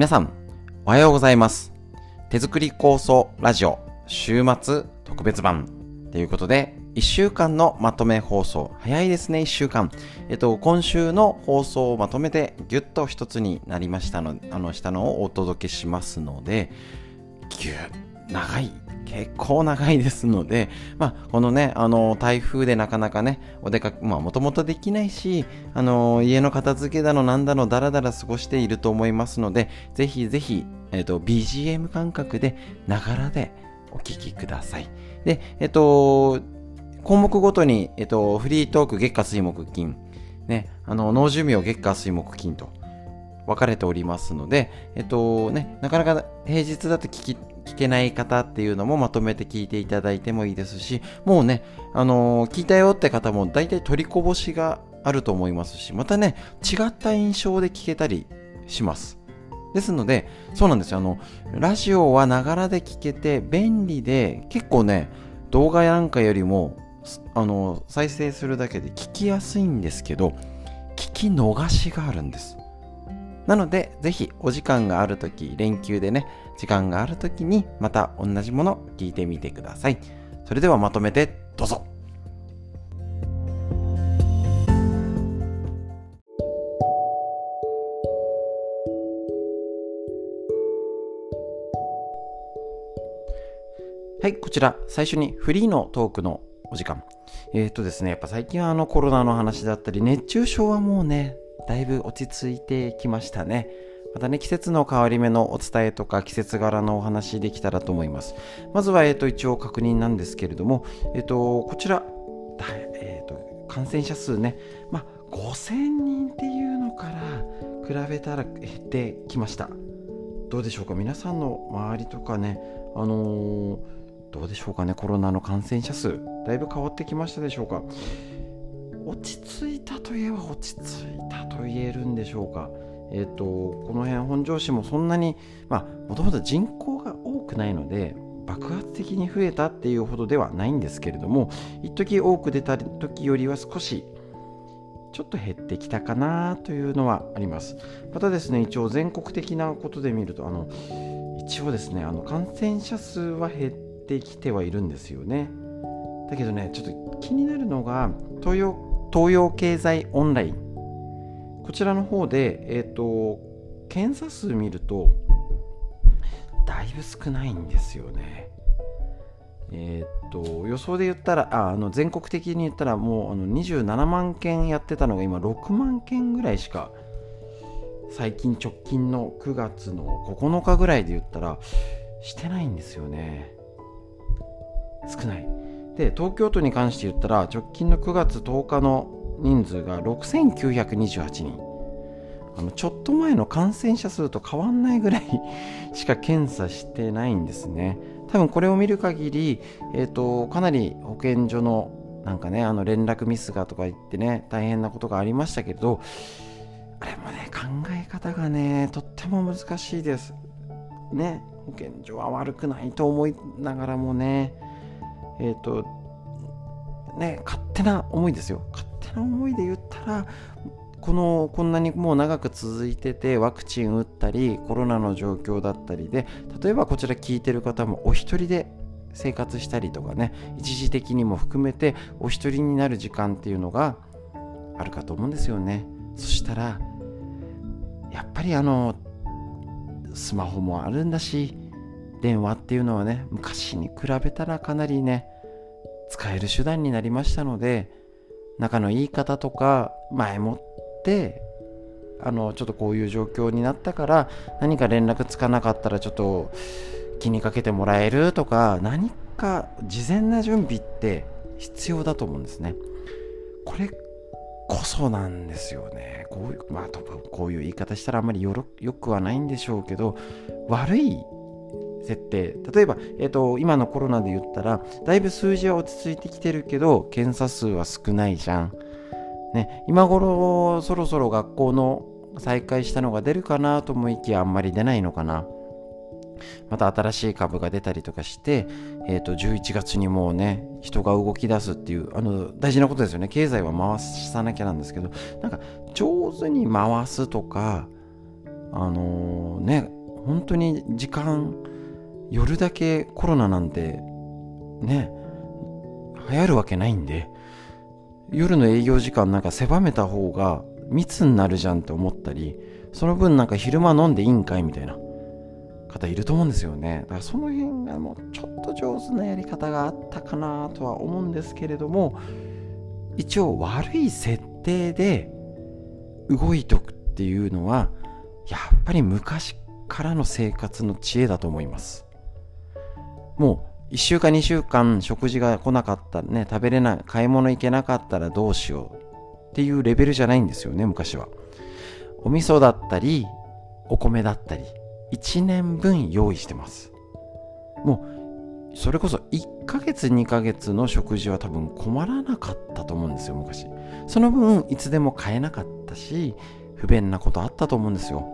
皆さん、おはようございます。手作り構想ラジオ週末特別版ということで、1週間のまとめ放送。早いですね、1週間。えっと、今週の放送をまとめてぎゅっと一つになりましたの、あの、したのをお届けしますので、ぎゅっ、長い。結構長いですので、まあ、このね、あの、台風でなかなかね、お出かけ、まあ、もともとできないし、あの、家の片付けだの、なんだの、だらだら過ごしていると思いますので、ぜひぜひ、えっと、BGM 感覚で、ながらでお聞きください。で、えっと、項目ごとに、えっと、フリートーク、月下水木金、ね、あの、脳寿命、月下水木金と、分かれておりますので、えっとね、なかなか平日だと聞き、聞けない方っていうのもまとめて聞いていただいてもいいですし、もうね、あのー聞いたよって方も大体取りこぼしがあると思いますし、またね、違った印象で聞けたりします。ですので、そうなんですよ。あの、ラジオはながらで聞けて便利で、結構ね、動画なんかよりも、あの、再生するだけで聞きやすいんですけど、聞き逃しがあるんです。なので、ぜひお時間があるとき、連休でね、時間があるときに、また同じもの聞いてみてください。それではまとめてどうぞ。はい、こちら、最初にフリーのトークのお時間。えっ、とですね、やっぱ最近はあのコロナの話だったり、熱中症はもうね、だいぶ落ち着いてきましたね。またね、季節の変わり目のお伝えとか季節柄のお話できたらと思います。まずは、えっ、と、一応確認なんですけれども、えっ、と、こちら、えっ、と、感染者数ね、まあ、5000人っていうのから比べたら減ってきました。どうでしょうか？皆さんの周りとかね、あのーどうでしょうかね？コロナの感染者数だいぶ変わってきましたでしょうか？落ち着いたといえば落ち着いたと言えるんでしょうかえっ、とこの辺本庄市もそんなにもともと人口が多くないので爆発的に増えたっていうほどではないんですけれども一時多く出た時よりは少しちょっと減ってきたかなというのはありますまたですね一応全国的なことで見るとあの一応ですねあの感染者数は減ってってきてはいるんですよね。だけどね、ちょっと気になるのが、東洋東洋経済オンライン。こちらの方で、えっ、と、検査数見ると、だいぶ少ないんですよね。えっ、と、予想で言ったら、ああの全国的に言ったら、もうあの27万件やってたのが今6万件ぐらいしか、最近直近の9月の9日ぐらいで言ったら、してないんですよね。少ない。で、東京都に関して言ったら、直近の9月10日の人数が6928人。あのちょっと前の感染者数と変わんないぐらい しか検査してないんですね。多分これを見る限り、えっ、と、かなり保健所のなんかね、あの連絡ミスがとか言ってね、大変なことがありましたけれど、あれもね、考え方がね、とっても難しいです。ね、保健所は悪くないと思いながらもね、えっ、ー、と、ね、勝手な思いですよ。勝手な思いで言ったら、この、こんなにもう長く続いてて、ワクチン打ったり、コロナの状況だったりで、例えばこちら聞いてる方もお一人で生活したりとかね、一時的にも含めてお一人になる時間っていうのがあるかと思うんですよね。そしたら、やっぱりあの、スマホもあるんだし、電話っていうのはね、昔に比べたらかなりね、使える手段になりましたので、仲のいい方とか、前もって、あの、ちょっとこういう状況になったから、何か連絡つかなかったらちょっと気にかけてもらえるとか、何か事前な準備って必要だと思うんですね。これこそなんですよね。こういう、まあ、こういう言い方したらあんまりよろよくはないんでしょうけど、悪い設定。例えば、えーと、今のコロナで言ったらだいぶ数字は落ち着いてきてるけど検査数は少ないじゃん、ね、今頃そろそろ学校の再開したのが出るかなと思いきやあんまり出ないのかな。また新しい株が出たりとかして、えーと、11月にもうね人が動き出すっていうあの大事なことですよね。経済は回さなきゃなんですけどなんか上手に回すとかあのー、ね本当に時間夜だけコロナなんてね流行るわけないんで夜の営業時間なんか狭めた方が密になるじゃんって思ったりその分なんか昼間飲んでいいんかいみたいな方いると思うんですよね。だからその辺がもうちょっと上手なやり方があったかなとは思うんですけれども一応悪い設定で動いとくっていうのはやっぱり昔からの生活の知恵だと思います。もう1週間2週間食事が来なかったね食べれない買い物行けなかったらどうしようっていうレベルじゃないんですよね昔は。お味噌だったりお米だったり1年分用意してます。もうそれこそ1ヶ月2ヶ月の食事は多分困らなかったと思うんですよ昔。その分いつでも買えなかったし不便なことあったと思うんですよ。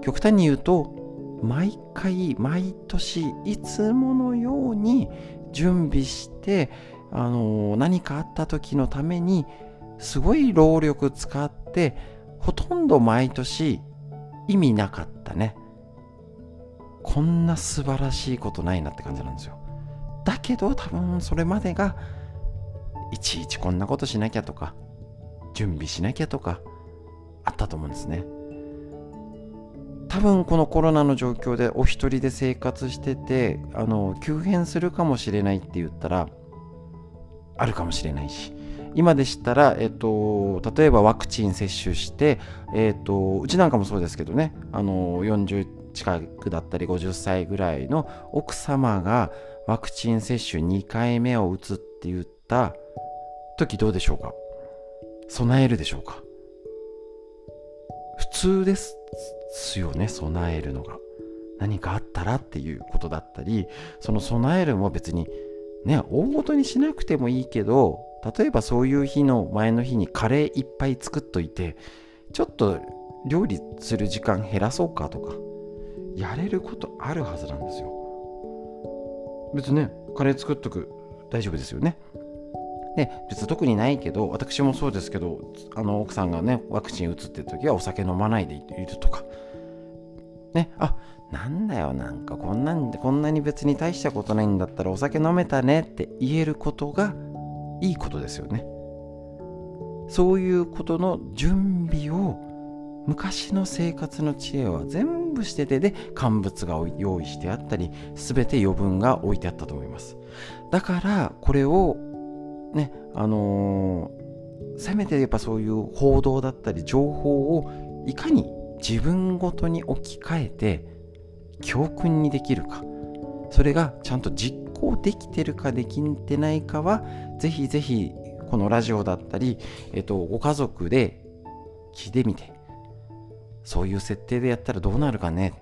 極端に言うと毎回毎年いつものように準備してあの何かあった時のためにすごい労力使ってほとんど毎年意味なかったね。こんな素晴らしいことないなって感じなんですよ。だけど多分それまでがいちいちこんなことしなきゃとか準備しなきゃとかあったと思うんですね。多分このコロナの状況でお一人で生活しててあの急変するかもしれないって言ったらあるかもしれないし。今でしたら、えっと、例えばワクチン接種して、えっと、うちなんかもそうですけどねあの40近くだったり50歳ぐらいの奥様がワクチン接種2回目を打つって言った時どうでしょうか？備えるでしょうか？通ですよね備えるのが。何かあったらっていうことだったりその備えるも別にね大ごとにしなくてもいいけど例えばそういう日の前の日にカレーいっぱい作っといてちょっと料理する時間減らそうかとかやれることあるはずなんですよ。別にねカレー作っとく大丈夫ですよね。で別に特にないけど私もそうですけどあの奥さんがねワクチン打つって時はお酒飲まないでいるとか。ねあなんだよなんかこんなんでこんなに別に大したことないんだったらお酒飲めたねって言えることがいいことですよね。そういうことの準備を昔の生活の知恵は全部しててで乾物が用意してあったり全て余分が置いてあったと思います。だからこれをねあのー、せめてやっぱそういう報道だったり情報をいかに自分ごとに置き換えて教訓にできるか。それがちゃんと実行できてるかできてないかはぜひぜひこのラジオだったり、えっと、ご家族で聞いてみて。そういう設定でやったらどうなるかね。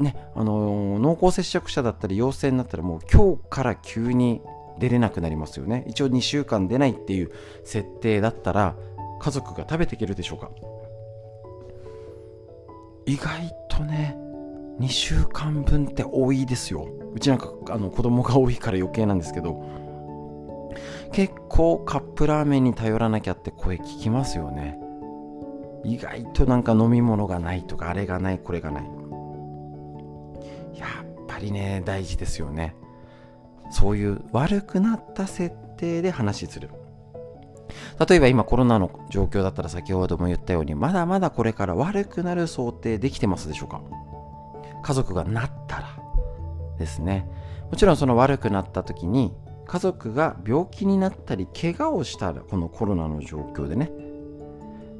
ねあの、濃厚接触者だったり陽性になったらもう今日から急に出れなくなりますよね。一応2週間出ないっていう設定だったら家族が食べていけるでしょうか。意外とね2週間分って多いですよ。うちなんかあの子供が多いから余計なんですけど。結構カップラーメンに頼らなきゃって声聞きますよね。意外となんか飲み物がないとかあれがないこれがない。やっぱりね大事ですよね。そういう悪くなった設定で話する。例えば今コロナの状況だったら先ほども言ったようにまだまだこれから悪くなる想定できてますでしょうか？家族がなったらですね。もちろんその悪くなった時に家族が病気になったり怪我をしたらこのコロナの状況でね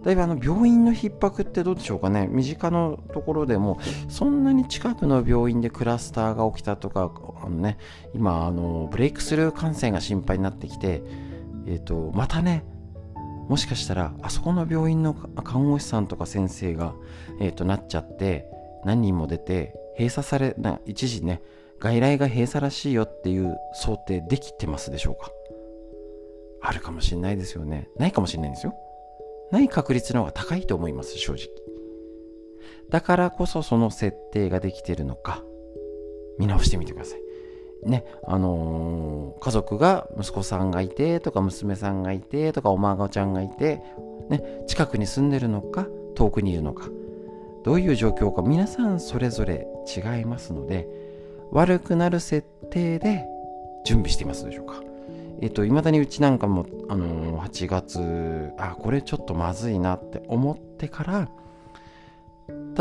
だいぶあの病院の逼迫ってどうでしょうかね。身近なところでもそんなに近くの病院でクラスターが起きたとかあの、ね、今あのブレイクスルー感染が心配になってきて、えーと、またねもしかしたらあそこの病院の看護師さんとか先生が、えーと、なっちゃって何人も出て閉鎖されな一時ね外来が閉鎖らしいよっていう想定できてますでしょうか。あるかもしれないですよね。ないかもしれないんですよ。ない確率の方が高いと思います、正直。だからこそその設定ができてるのか、見直してみてください。ね、あのー、家族が息子さんがいてとか娘さんがいてとかお孫ちゃんがいて、ね、近くに住んでるのか遠くにいるのかどういう状況か皆さんそれぞれ違いますので悪くなる設定で準備していますでしょうかえっ、と、いまだにうちなんかも、あのー、8月、あ、これちょっとまずいなって思ってから、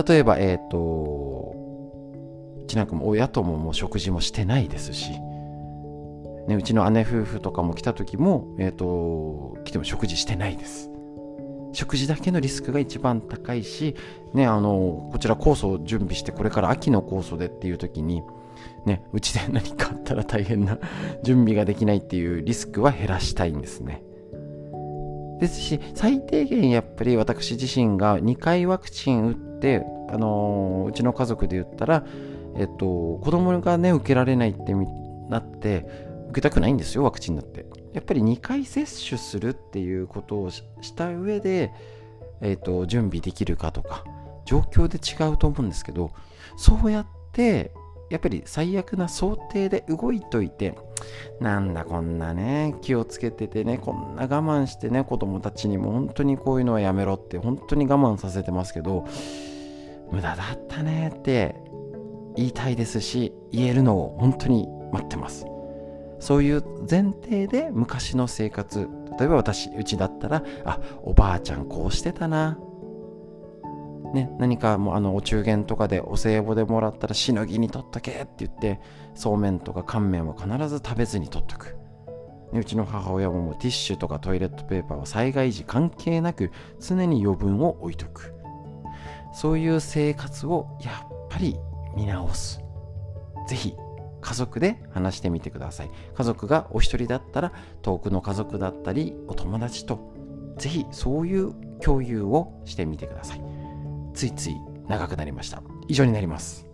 例えば、えっ、ー、と、うちなんかも親とももう食事もしてないですし、ね、うちの姉夫婦とかも来た時も、えっ、ー、と、来ても食事してないです。食事だけのリスクが一番高いし、ね、あの、こちら酵素を準備して、これから秋の酵素でっていう時に、ね、うちで何かあったら大変な準備ができないっていうリスクは減らしたいんですね。ですし、最低限やっぱり私自身が2回ワクチン打って、あのー、うちの家族で言ったら、えっと、子供がね、受けられないってなって、受けたくないんですよ、ワクチンだって。やっぱり2回接種するっていうことをした上で、えっと、準備できるかとか、状況で違うと思うんですけど、そうやってやっぱり最悪な想定で動いといて、なんだこんなね、気をつけててね、こんな我慢してね、子供たちにも本当にこういうのはやめろって本当に我慢させてますけど、無駄だったねって言いたいですし、言えるのを本当に待ってます。そういう前提で昔の生活、例えば私、うちだったら、あ、おばあちゃんこうしてたな、ね、何かもうあのお中元とかでお歳暮でもらったらしのぎに取っとけって言ってそうめんとか乾麺は必ず食べずに取っとく、ね、うちの母親ももうティッシュとかトイレットペーパーは災害時関係なく常に余分を置いとく。そういう生活をやっぱり見直す。ぜひ家族で話してみてください。家族がお一人だったら遠くの家族だったりお友達とぜひそういう共有をしてみてください。ついつい長くなりました。以上になります。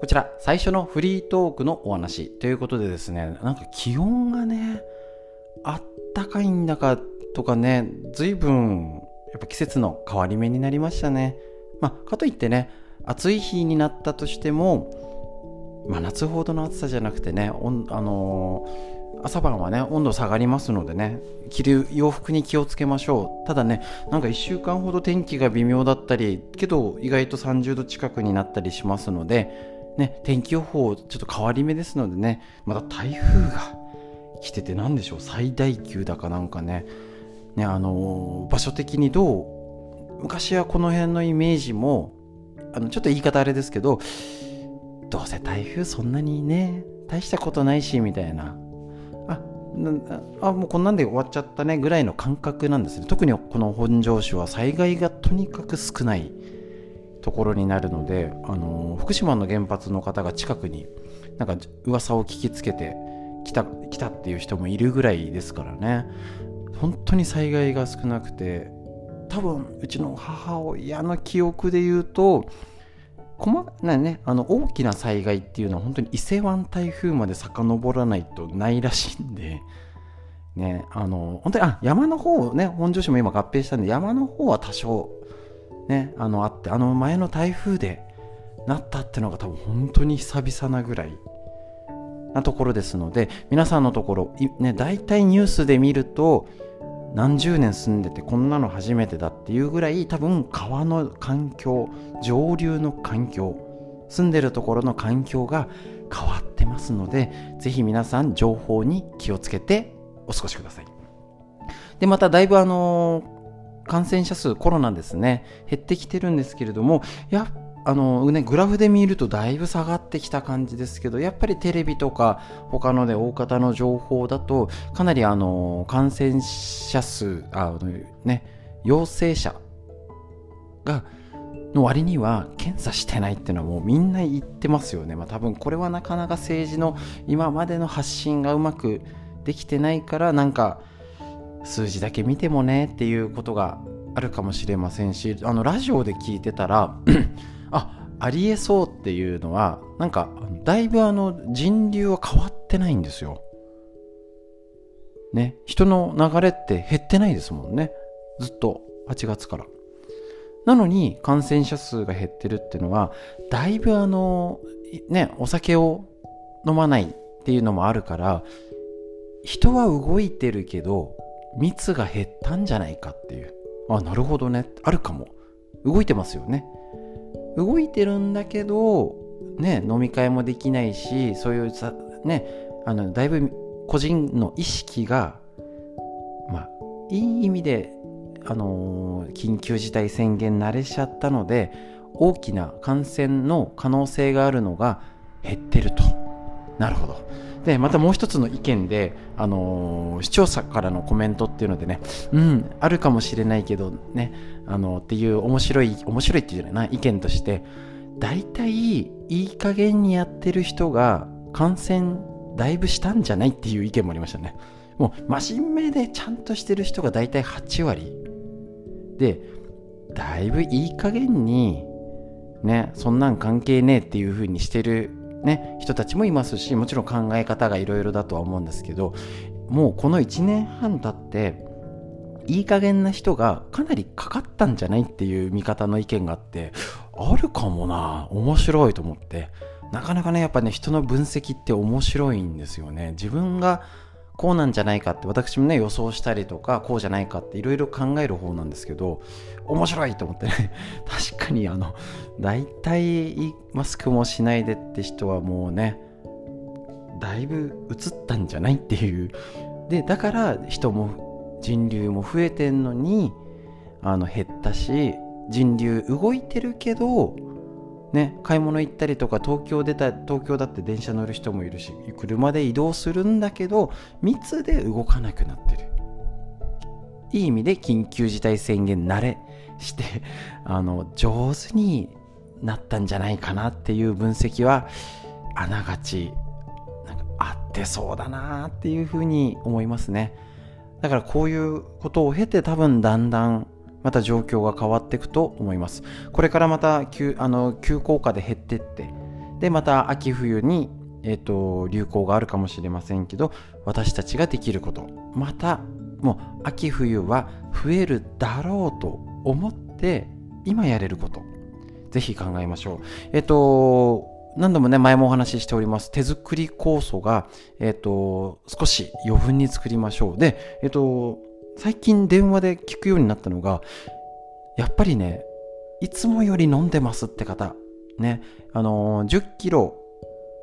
こちら最初のフリートークのお話ということでですねなんか気温がねあったかいんだかとかね随分やっぱ季節の変わり目になりましたね。まあかといってね暑い日になったとしてもまあ、夏ほどの暑さじゃなくてね、あのー、朝晩はね温度下がりますのでね着る洋服に気をつけましょう。ただねなんか1週間ほど天気が微妙だったりけど意外と30度近くになったりしますので、ね、天気予報ちょっと変わり目ですのでねまた台風が来てて何でしょう。最大級だかなんかね。ねあのー、場所的にどう？昔はこの辺のイメージもあのちょっと言い方あれですけどどうせ台風そんなにね大したことないしみたいな。ああもうこんなんで終わっちゃったねぐらいの感覚なんですね。特にこの本庄市は災害がとにかく少ないところになるので、あの福島の原発の方が近くになんか噂を聞きつけて来た来たっていう人もいるぐらいですからね。本当に災害が少なくて多分うちの母親の記憶で言うと細なね、あの大きな災害っていうのは本当に伊勢湾台風まで遡らないとないらしいんで、ね、あの本当にあ山の方ね本庄市も今合併したんで山の方は多少、ね、あのあってあの前の台風でなったっていうのが多分本当に久々なぐらいなところですので皆さんのところ、ね、大体ニュースで見ると何十年住んでてこんなの初めてだっていうぐらい多分川の環境上流の環境住んでるところの環境が変わってますのでぜひ皆さん情報に気をつけてお過ごしください。でまただいぶあの感染者数コロナですね減ってきてるんですけれどもやっあのね、グラフで見るとだいぶ下がってきた感じですけど、やっぱりテレビとか他ので大方の情報だと、かなりあの感染者数、あね、陽性者が、の割には検査してないっていうのはもうみんな言ってますよね。まあ多分これはなかなか政治の今までの発信がうまくできてないから、なんか数字だけ見てもねっていうことがあるかもしれませんし、あのラジオで聞いてたらあありえそうっていうのはなんかだいぶあの人流は変わってないんですよ。ね。人の流れって減ってないですもんね。ずっと8月から。なのに感染者数が減ってるっていうのはだいぶあのねお酒を飲まないっていうのもあるから人は動いてるけど密が減ったんじゃないかっていう。あなるほどね。あるかも。動いてますよね。動いてるんだけどね飲み会もできないしそういうさねあのだいぶ個人の意識がまあいい意味であのー、緊急事態宣言慣れちゃったので大きな感染の可能性があるのが減ってると。なるほど。でまたもう一つの意見で、あのー、視聴者からのコメントっていうのでねうんあるかもしれないけどねあのー、っていう面白い面白いっていうじゃな意見として大体いい加減にやってる人が感染だいぶしたんじゃないっていう意見もありましたね。もう真面目でちゃんとしてる人が大体8割。でだいぶいい加減にねそんなん関係ねえっていう風にしてるね、人たちもいますしもちろん考え方がいろいろだとは思うんですけどもうこの1年半経っていい加減な人がかなりかかったんじゃないっていう見方の意見があってあるかもな面白いと思って。なかなかねやっぱね人の分析って面白いんですよね。自分がこうなんじゃないかって私もね予想したりとかこうじゃないかっていろいろ考える方なんですけど面白いと思ってね 確かにあの大体マスクもしないでって人はもうねだいぶ映ったんじゃないっていう。でだから人も人流も増えてんのにあの減ったし人流動いてるけどね、買い物行ったりとか東京出た東京だって電車乗る人もいるし車で移動するんだけど密で動かなくなってる。いい意味で緊急事態宣言慣れして あの上手になったんじゃないかなっていう分析はあながちなんか合ってそうだなっていうふうに思いますね。だからこういうことを経て多分だんだんまた状況が変わっていくと思います。これからまた急あの急降下で減ってって、で、また秋冬に、えーと、流行があるかもしれませんけど、私たちができること、またもう秋冬は増えるだろうと思って、今やれること、ぜひ考えましょう。えっ、ー、と、何度もね、前もお話ししております。手作り酵素が、えっ、ー、と、少し余分に作りましょう。で、えっ、ー、と、最近電話で聞くようになったのが、やっぱりね、いつもより飲んでますって方、ね、あのー、10キロ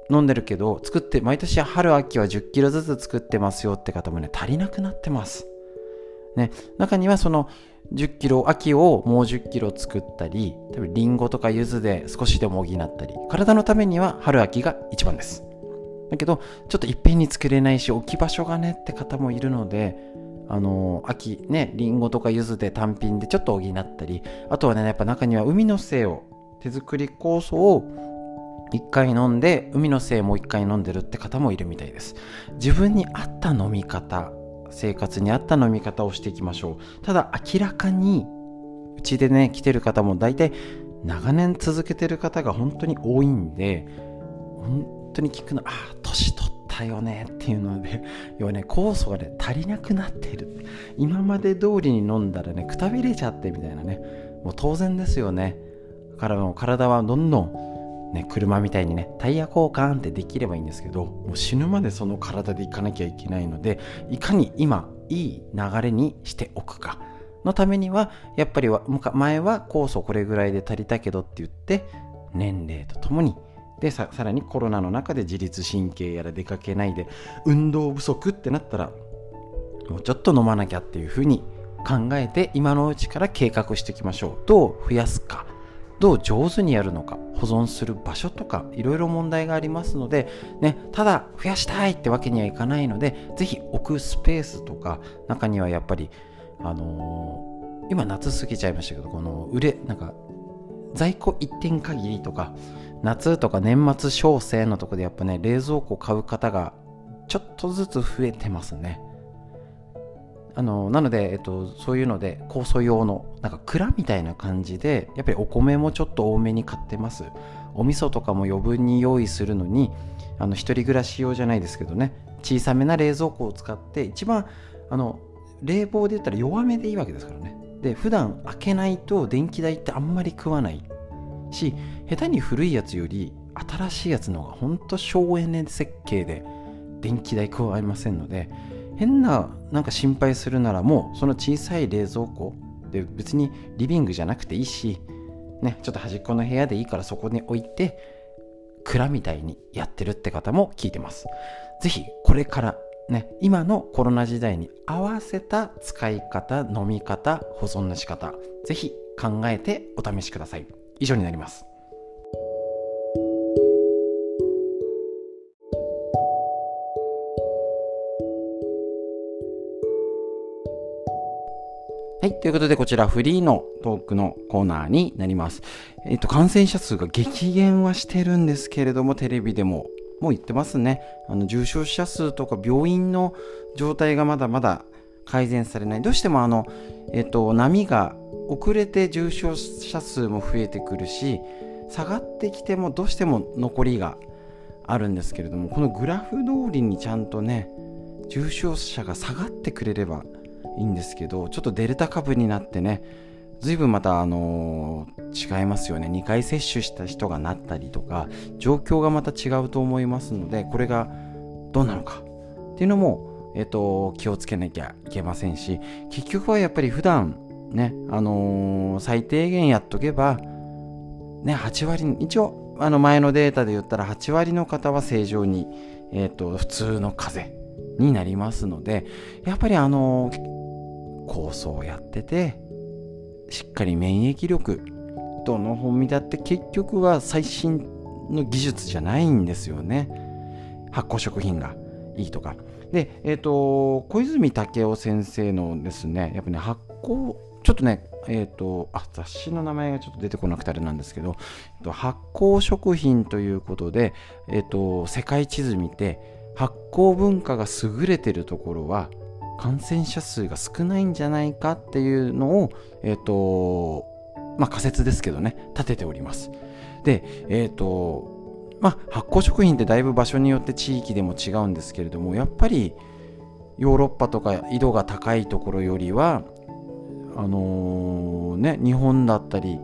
飲んでるけど、作って、毎年春秋は10キロずつ作ってますよって方もね、足りなくなってます。ね、中にはその10キロ、秋をもう10キロ作ったり、多分リンゴとか柚子で少しでも補ったり、体のためには春秋が一番です。だけど、ちょっといっぺんに作れないし、置き場所がねって方もいるので、あの秋ねりんごとか柚子で単品でちょっと補ったりあとはねやっぱ中には海の精を手作り酵素を1回飲んで海の精も1回飲んでるって方もいるみたいです。自分に合った飲み方生活に合った飲み方をしていきましょう。ただ明らかにうちでね来てる方も大体長年続けてる方が本当に多いんで本当に聞くのああ年取ったよねっていうので 要はね酵素がね足りなくなっている。今まで通りに飲んだらねくたびれちゃってみたいなね。もう当然ですよね。だからもう体はどんどんね車みたいにねタイヤ交換ってできればいいんですけどもう死ぬまでその体で行かなきゃいけないのでいかに今いい流れにしておくか。のためにはやっぱり前は酵素これぐらいで足りたけどって言って年齢とともにでさらにコロナの中で自律神経やら出かけないで運動不足ってなったらもうちょっと飲まなきゃっていうふうに考えて今のうちから計画していきましょう。どう増やすかどう上手にやるのか保存する場所とかいろいろ問題がありますので、ね、ただ増やしたいってわけにはいかないのでぜひ置くスペースとか中にはやっぱりあのー、今夏過ぎちゃいましたけどこの売れなんか在庫一点限りとか夏とか年末小生のとこでやっぱね冷蔵庫買う方がちょっとずつ増えてますね。あのなので、えっと、そういうので酵素用のなんか蔵みたいな感じでやっぱりお米もちょっと多めに買ってます。お味噌とかも余分に用意するのにあの一人暮らし用じゃないですけどね。小さめな冷蔵庫を使って一番あの冷房で言ったら弱めでいいわけですからね。で普段開けないと電気代ってあんまり食わないし下手に古いやつより新しいやつの方が本当省エネ設計で電気代加えませんので変ななんか心配するならもうその小さい冷蔵庫で別にリビングじゃなくていいし、ね、ちょっと端っこの部屋でいいからそこに置いて蔵みたいにやってるって方も聞いてます。ぜひこれからね、今のコロナ時代に合わせた使い方、飲み方、保存の仕方、ぜひ考えてお試しください。以上になります。はい。ということで、こちらフリーのトークのコーナーになります。えっと、感染者数が激減はしてるんですけれども、テレビでももう言ってますね。あの、重症者数とか病院の状態がまだまだ改善されない。どうしてもあの、えっと、波が遅れて重症者数も増えてくるし、下がってきてもどうしても残りがあるんですけれども、このグラフ通りにちゃんとね、重症者が下がってくれればいいんですけどちょっとデルタ株になってね随分またあの、違いますよね。2回接種した人がなったりとか状況がまた違うと思いますのでこれがどうなのか。っていうのも、えっ、ー、と気をつけなきゃいけませんし結局はやっぱり普段ねあのー、最低限やっとけばね8割一応あの前のデータで言ったら8割の方は正常に、えーと普通の風邪になりますのでやっぱりあの構想をやっててしっかり免疫力どの本見だって結局は最新の技術じゃないんですよね。発酵食品がいいとか。でえっ、ー、と小泉武夫先生のですねやっぱね発酵ちょっとねえっ、ー、とあ雑誌の名前がちょっと出てこなくてあれなんですけど、発酵食品ということで、えっと、世界地図見て発酵文化が優れてるところは感染者数が少ないんじゃないかっていうのを、えっ、ー、と、まあ仮説ですけどね、立てております。で、えっ、ー、と、まあ発酵食品ってだいぶ場所によって地域でも違うんですけれども、やっぱりヨーロッパとか緯度が高いところよりは、あのー、ね、日本だったり、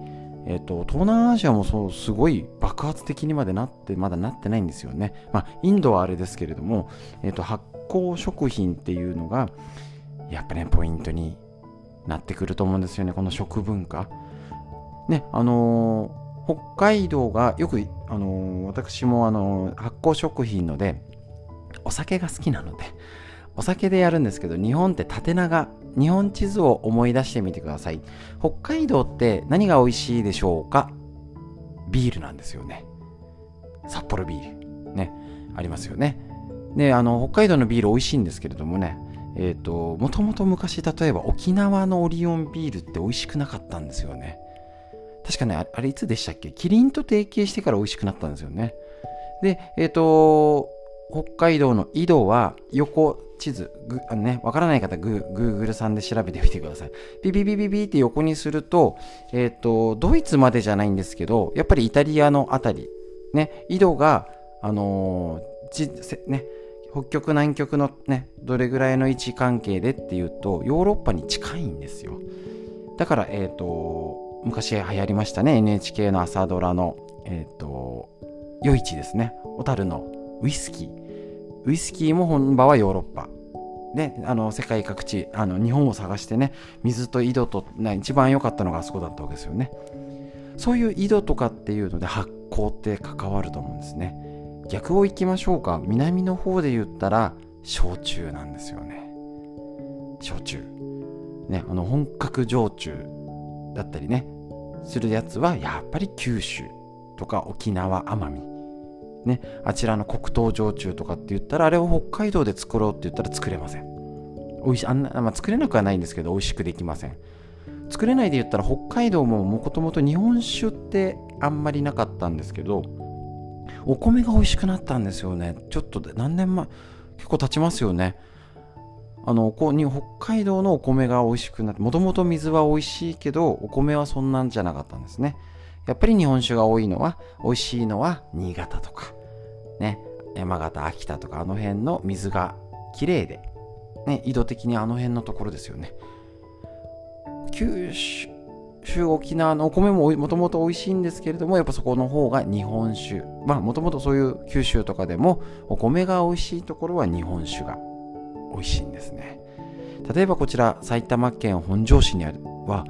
えっ、と、東南アジアもそう、すごい爆発的にまでなって、まだなってないんですよね。まあ、インドはあれですけれども、えっ、と、発酵食品っていうのが、やっぱね、ポイントになってくると思うんですよね、この食文化。ね、あのー、北海道がよく、あのー、私も、あの発酵食品ので、お酒が好きなので、お酒でやるんですけど、日本って縦長日本地図を思い出してみてください。北海道って何が美味しいでしょうか？ビールなんですよね。札幌ビール。ね。ありますよね。で、あの、北海道のビール美味しいんですけれどもね、えっ、ー、と、もともと昔、例えば沖縄のオリオンビールって美味しくなかったんですよね。確かね、あれいつでしたっけ？キリンと提携してから美味しくなったんですよね。で、えっ、ー、と、北海道の井戸は横地図、あのね、わからない方グ、グーグルさんで調べてみてください。ビビビビビって横にすると、えっ、ー、と、ドイツまでじゃないんですけど、やっぱりイタリアのあたり、ね、井戸が、あのー、ね、北極南極のね、どれぐらいの位置関係でっていうと、ヨーロッパに近いんですよ。だから、えっ、ー、と、昔流行りましたね、NHK の朝ドラの、えっ、と、夜市ですね、小樽のウイスキー。ウイスキーも本場はヨーロッパ。で、あの、世界各地、あの、日本を探してね、水と井戸と、ね、一番良かったのがあそこだったわけですよね。そういう井戸とかっていうので発酵って関わると思うんですね。逆を行きましょうか。南の方で言ったら、焼酎なんですよね。焼酎。ね、あの、本格焼酎だったりね、するやつは、やっぱり九州とか沖縄、奄美。ね、あちらの黒糖焼酎とかって言ったら、あれを北海道で作ろうって言ったら作れません。美味しあんな、まあ、作れなくはないんですけど、美味しくできません。作れないで言ったら、北海道ももともと日本酒ってあんまりなかったんですけど、お米が美味しくなったんですよね。ちょっと何年前、結構経ちますよね。あのこに北海道のお米が美味しくなってもともと水は美味しいけどお米はそんなんじゃなかったんですねやっぱり日本酒が多いのは、美味しいのは新潟とか、ね、山形、秋田とかあの辺の水がきれいで、ね、緯度的にあの辺のところですよね。九州、州沖縄のお米ももともと美味しいんですけれどもやっぱそこの方が日本酒。まあもともとそういう九州とかでもお米が美味しいところは日本酒が美味しいんですね。例えばこちら埼玉県本庄市にあるは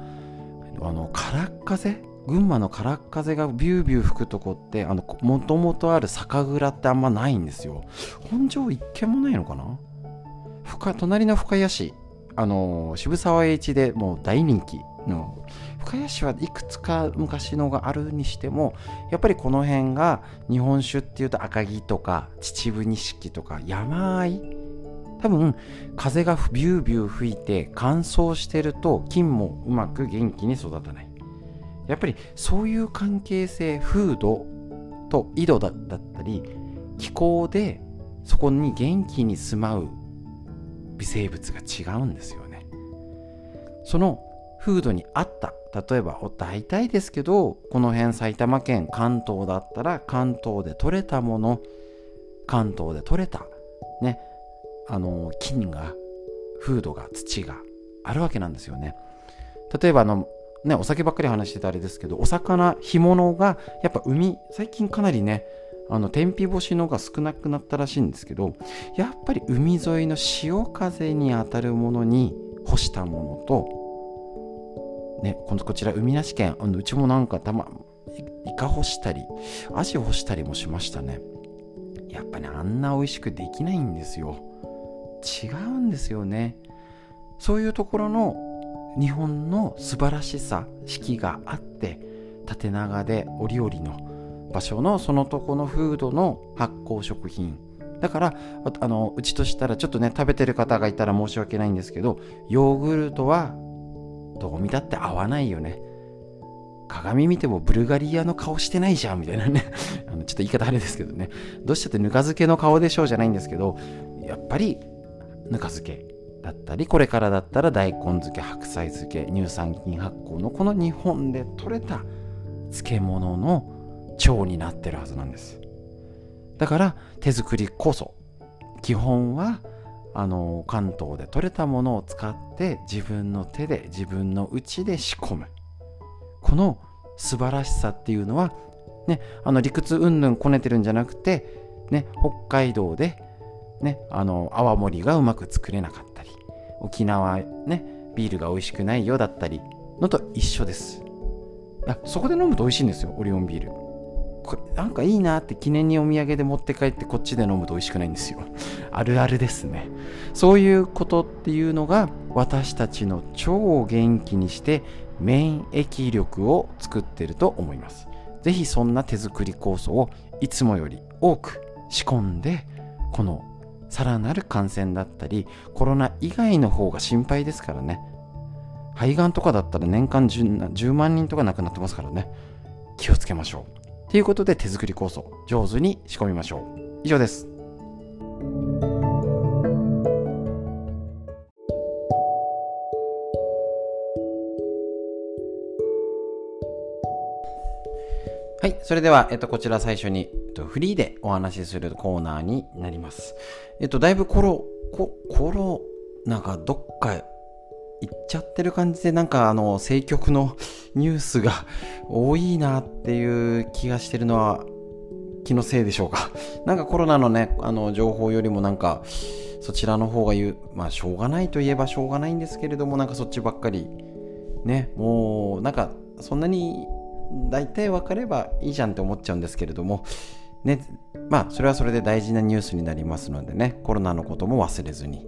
あの空風群馬の空風がビュービュー吹くとこってあのもともとある酒蔵ってあんまないんですよ。本庄一軒もないのかな？隣の深谷市あの渋沢栄一でもう大人気の深谷市はいくつか昔のがあるにしてもやっぱりこの辺が日本酒っていうと赤城とか秩父錦とか山あい。多分風がビュービュー吹いて乾燥してると菌もうまく元気に育たない。やっぱりそういう関係性風土と緯度だったり気候でそこに元気に住まう微生物が違うんですよね。その風土に合った例えば大体ですけどこの辺埼玉県関東だったら関東で採れたもの関東で採れたねあの菌が風土が土があるわけなんですよね。例えばあのねお酒ばっかり話してたあれですけどお魚干物がやっぱ海最近かなりねあの天日干しのが少なくなったらしいんですけどやっぱり海沿いの潮風に当たるものに干したものとねこのこちら海なし県あのうちもなんかたまイカ干したりアジ干したりもしましたね。やっぱ、ね、あんな美味しくできないんですよ。違うんですよね。そういうところの日本の素晴らしさ四季があって縦長で折々の場所のそのとこの風土の発酵食品。だからあのうちとしたらちょっとね食べてる方がいたら申し訳ないんですけどヨーグルトはどう見たって合わないよね。鏡見てもブルガリアの顔してないじゃんみたいなね。あのちょっと言い方あれですけどね。どうしたってぬか漬けの顔でしょうじゃないんですけどやっぱりぬか漬けだったりこれからだったら大根漬け白菜漬け乳酸菌発酵のこの日本で採れた漬物の腸になってるはずなんです。だから手作りこそ基本はあの関東で採れたものを使って自分の手で自分の内で仕込む。この素晴らしさっていうのはねあの理屈うんぬんこねてるんじゃなくてね北海道でね、あの泡盛がうまく作れなかったり沖縄ねビールが美味しくないよだったりのと一緒です。あそこで飲むと美味しいんですよオリオンビール。これなんかいいなって記念にお土産で持って帰ってこっちで飲むと美味しくないんですよ。あるあるですね。そういうことっていうのが私たちの腸を元気にして免疫力を作ってると思います。是非そんな手作り酵素をいつもより多く仕込んでこのさらなる感染だったりコロナ以外の方が心配ですからね。肺がんとかだったら年間 10, 10万人とか亡くなってますからね。気をつけましょう。ということで手作り酵素上手に仕込みましょう以上ですはい。それでは、えっと、こちら最初に、えっと、フリーでお話しするコーナーになります。えっと、だいぶコロ、コ、コロ、なんかどっか行っちゃってる感じで、なんかあの、政局のニュースが多いなっていう気がしてるのは、気のせいでしょうか。なんかコロナのね、あの、情報よりもなんか、そちらの方が言う、まあ、しょうがないといえばしょうがないんですけれども、なんかそっちばっかり、ね、もう、なんか、そんなに大体分かればいいじゃんって思っちゃうんですけれども、ね、まあそれはそれで大事なニュースになりますのでねコロナのことも忘れずに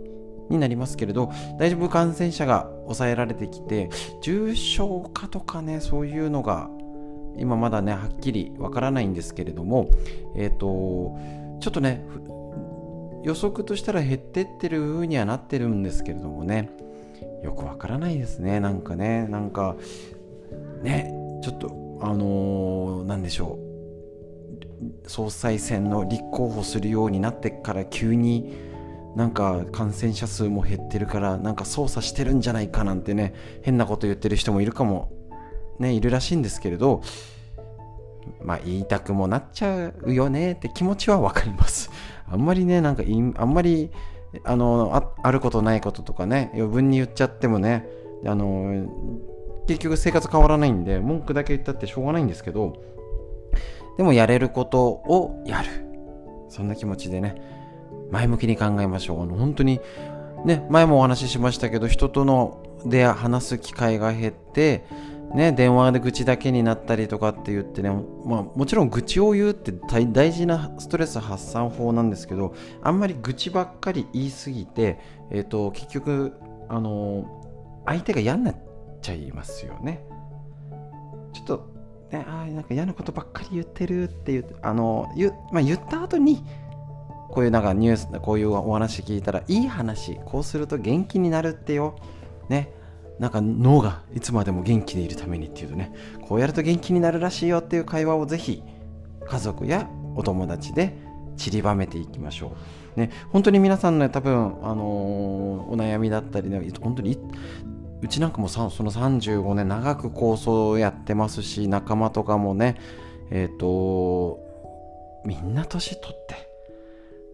になりますけれど大丈夫？感染者が抑えられてきて重症化とかねそういうのが今まだねはっきりわからないんですけれどもえっ、ー、とちょっとね予測としたら減ってってる風にはなってるんですけれどもねよくわからないですねなんかねなんかねちょっとあのー、なんでしょう。総裁選の立候補するようになってから急になんか感染者数も減ってるからなんか操作してるんじゃないかなんてね変なこと言ってる人もいるかもねいるらしいんですけれどまあ言いたくもなっちゃうよねって気持ちはわかります。あんまりねなんかあんまりあのあることないこととかね余分に言っちゃってもねあの結局生活変わらないんで文句だけ言ったってしょうがないんですけどでもやれることをやる。そんな気持ちでね前向きに考えましょう。あの本当にね前もお話ししましたけど人とので話す機会が減ってね、電話で愚痴だけになったりとかって言ってね、まあ、もちろん愚痴を言うって大事なストレス発散法なんですけどあんまり愚痴ばっかり言いすぎて、えーと、結局、あのー、相手が嫌になっちゃいますよね。ちょっと、ね、あなんか嫌なことばっかり言ってるって言あのー、言,、まあ、言った後にこういうなんかニュースこういうお話聞いたらいい話こうすると元気になるってよ。ね。なんか脳がいつまでも元気でいるためにっていうとね。こうやると元気になるらしいよっていう会話をぜひ家族やお友達で散りばめていきましょう。ね、本当に皆さんね多分、あのー、お悩みだったりね本当にうちなんかもその35年長く構想をやってますし仲間とかもねえっ、ー、とみんな年取って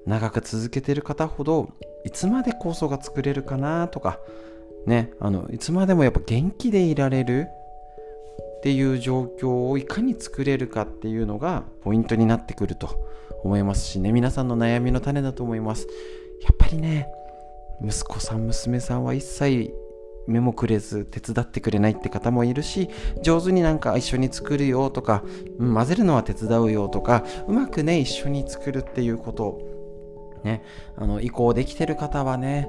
長く続けてる方ほどいつまで構想が作れるかなとかね、あのいつまでもやっぱ元気でいられるっていう状況をいかに作れるかっていうのがポイントになってくると思いますしね。皆さんの悩みの種だと思います。やっぱりね息子さん娘さんは一切目もくれず手伝ってくれないって方もいるし上手になんか一緒に作るよとか、混ぜるのは手伝うよとかうまくね一緒に作るっていうことね、あの移行できてる方はね、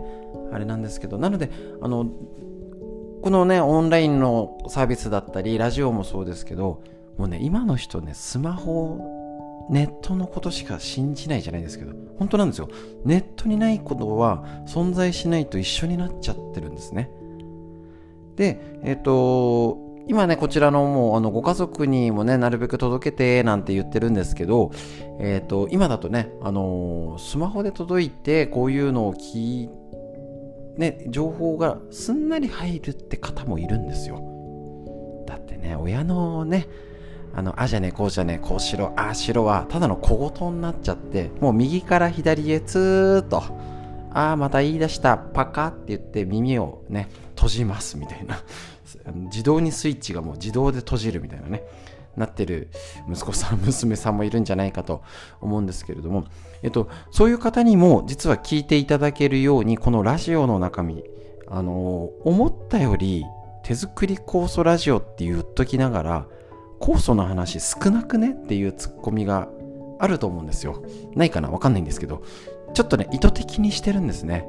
あれなんですけど、なので、あの、このね、オンラインのサービスだったり、ラジオもそうですけど、もうね、今の人ね、スマホ、ネットのことしか信じないじゃないですけど、本当なんですよ。ネットにないことは存在しないと一緒になっちゃってるんですね。で、えっ、ー、と、今ね、こちらのもう、あの、ご家族にもね、なるべく届けて、なんて言ってるんですけど、えっ、ー、と、今だとね、あのー、スマホで届いて、こういうのを聞いね、情報がすんなり入るって方もいるんですよ。だってね、親のね、あの、あじゃねこうじゃねこうしろ、ああしろは、ただの小言になっちゃって、もう右から左へツーッと、ああ、また言い出した、パカって言って耳をね、閉じますみたいな。自動にスイッチがもう自動で閉じるみたいなねなってる息子さん娘さんもいるんじゃないかと思うんですけれども、えっと、そういう方にも実は聞いていただけるようにこのラジオの中身あの思ったより手作り酵素ラジオって言っときながら酵素の話少なくね？っていうツッコミがあると思うんですよ。ないかな？わかんないんですけどちょっとね意図的にしてるんですね。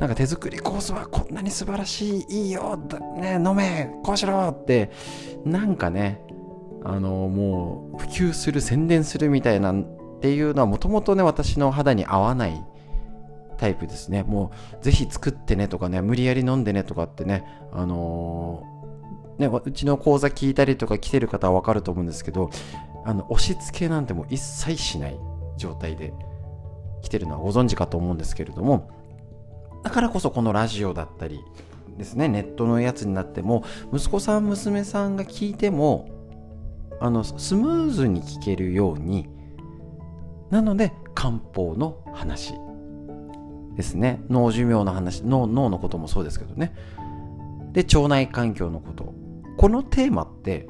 なんか手作り酵素はこんなに素晴らしい、いいよ、ね、飲め、こうしろって、なんかね、あの、もう普及する、宣伝するみたいなっていうのはもともとね、私の肌に合わないタイプですね。もう、ぜひ作ってねとかね、無理やり飲んでねとかってね、あのー、ね、うちの講座聞いたりとか来てる方はわかると思うんですけど、あの、押し付けなんてもう一切しない状態で来てるのはご存知かと思うんですけれども、だからこそこのラジオだったりですねネットのやつになっても息子さん娘さんが聞いてもあのスムーズに聞けるようになので漢方の話ですね。脳寿命の話脳脳のこともそうですけどね。で腸内環境のこと。このテーマって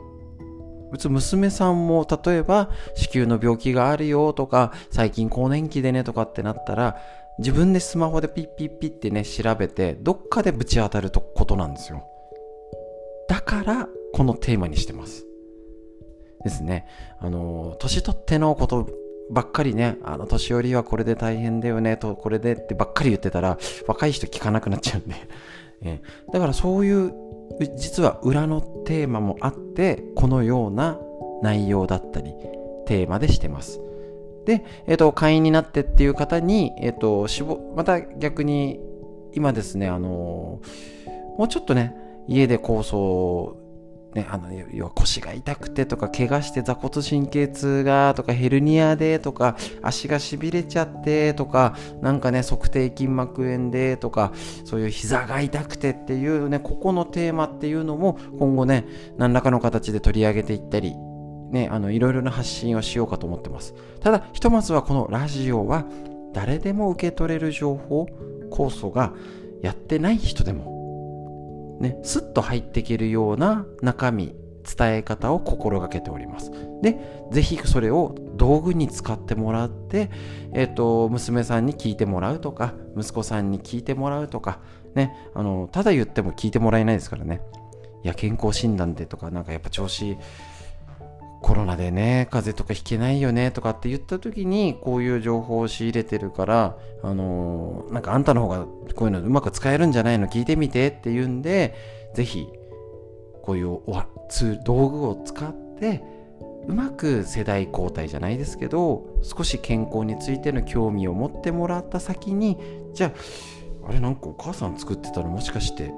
うつ娘さんも例えば子宮の病気があるよとか最近更年期でねとかってなったら自分でスマホでピッピッピッってね、調べて、どっかでぶち当たるとことなんですよ。だから、このテーマにしてます。ですね。あの、年取ってのことばっかりね、あの、年寄りはこれで大変だよね、と、これでってばっかり言ってたら、若い人聞かなくなっちゃうんで。えだからそういう、実は裏のテーマもあって、このような内容だったり、テーマでしてます。で、えっ、と、会員になってっていう方に、えっ、と、また逆に、今ですね、あのもうちょっとね、家で構想、ね、あの、要は腰が痛くてとか、怪我して座骨神経痛がとか、ヘルニアでとか、足がしびれちゃってとか、なんかね、足底筋膜炎でとか、そういう膝が痛くてっていうね、ここのテーマっていうのも今後ね、何らかの形で取り上げていったりね、あの、いろいろな発信をしようかと思ってます。ただ、ひとまずはこのラジオは、誰でも受け取れる情報、酵素がやってない人でも、ね、スッと入っていけるような中身、伝え方を心がけております。で、ぜひそれを道具に使ってもらって、えっ、ー、と、娘さんに聞いてもらうとか、息子さんに聞いてもらうとか、ね、あの、ただ言っても聞いてもらえないですからね。いや、健康診断でとか、なんかやっぱ調子、コロナでね、風邪とかひけないよねとかって言った時に、こういう情報を仕入れてるから、あのー、なんかあんたの方がこういうのうまく使えるんじゃないの？聞いてみてって言うんで、ぜひ、こういうツ道具を使って、うまく世代交代じゃないですけど、少し健康についての興味を持ってもらった先に、じゃあ、あれなんかお母さん作ってたらもしかして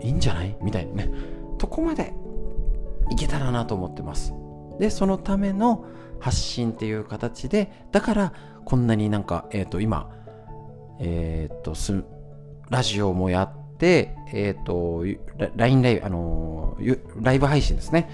いいんじゃない？みたいなね。とこまでいけたらなと思ってます。でそのための発信っていう形でだからこんなになんか、えっ、ー、と今えっ、ー、とすラジオもやってえっ、ー、と LINE ライブあのライブ配信ですね。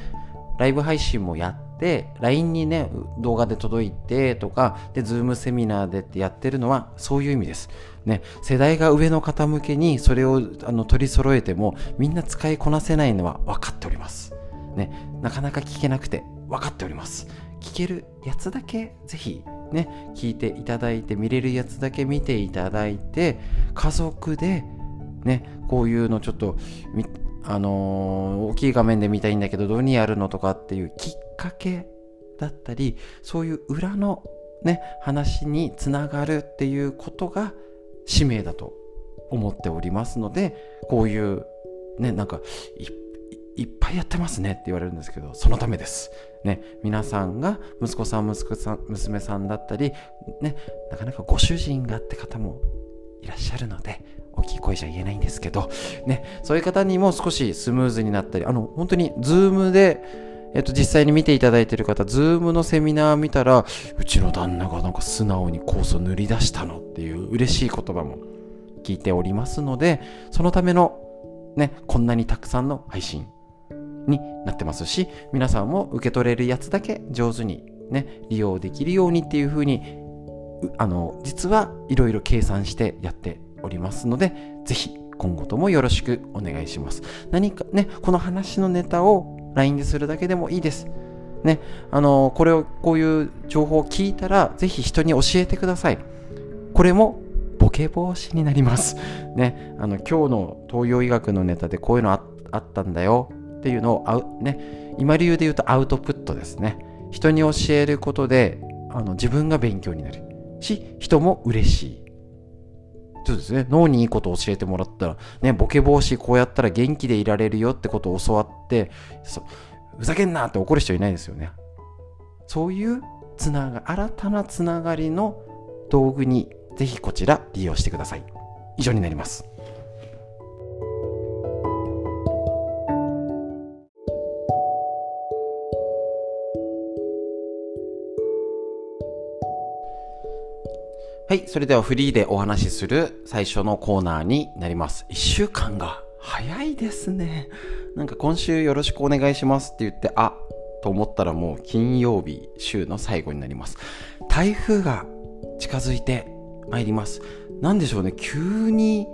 ライブ配信もやって LINE にね動画で届いてとかで Zoom セミナーでってやってるのはそういう意味です。ね、世代が上の方向けにそれをあの取り揃えてもみんな使いこなせないのは分かっております。ね、なかなか聞けなくて。分かっております。聞けるやつだけぜひね、聞いていただいて見れるやつだけ見ていただいて家族でね、こういうのちょっとあのー、大きい画面で見たいんだけどどうにやるのとかっていうきっかけだったりそういう裏のね話につながるっていうことが使命だと思っておりますのでこういうねなんかいっいっぱいやってますねって言われるんですけど、そのためです。ね、皆さんが息子さん、息子さん、娘さんだったり、ね、なかなかご主人がって方もいらっしゃるので、大きい声じゃ言えないんですけど、ね、そういう方にも少しスムーズになったり、あの、本当にズームで、えっと、実際に見ていただいている方、ズームのセミナー見たら、うちの旦那がなんか素直に酵素塗り出したのっていう嬉しい言葉も聞いておりますので、そのためのね、こんなにたくさんの配信になってますし皆さんも受け取れるやつだけ上手にね利用できるようにっていうふうにあの実はいろいろ計算してやっておりますのでぜひ今後ともよろしくお願いします。何かねこの話のネタを LINE でするだけでもいいです。ねあのこれをこういう情報を聞いたらぜひ人に教えてください。これもボケ防止になります。ねあの今日の東洋医学のネタでこういうのあったんだよ。っていうのをね、今流で言うとアウトプットですね。人に教えることであの自分が勉強になるし、人も嬉しい。そうですね。脳にいいことを教えてもらったら、ね、ボケ防止こうやったら元気でいられるよってことを教わって、ふざけんなって怒る人いないですよね。そういうつなが、新たなつながりの道具にぜひこちら利用してください。以上になります。はい、それではフリーでお話しする最初のコーナーになります。一週間が早いですね。なんか今週よろしくお願いしますって言って、あ、と思ったらもう金曜日週の最後になります。台風が近づいてまいります。なんでしょうね、急に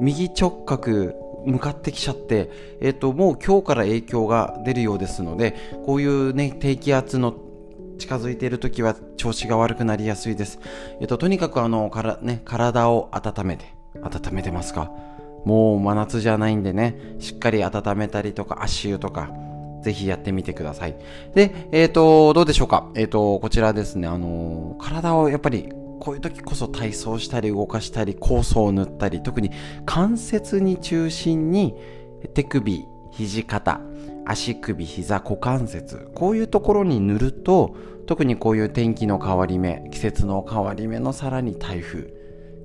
右直角向かってきちゃって、えっ、と、もう今日から影響が出るようですので、こういうね、低気圧の近づいている時は調子が悪くなりやすいです。えっと、とにかくあの、から、ね、体を温めて、温めてますか？もう真夏じゃないんでね、しっかり温めたりとか足湯とか、ぜひやってみてください。で、えっ、ー、と、どうでしょうか？えっ、ー、と、こちらですね、あの、体をやっぱりこういう時こそ体操したり動かしたり酵素を塗ったり特に関節に中心に手首肘肩足首、膝、股関節、こういうところに塗ると、特にこういう天気の変わり目、季節の変わり目のさらに台風、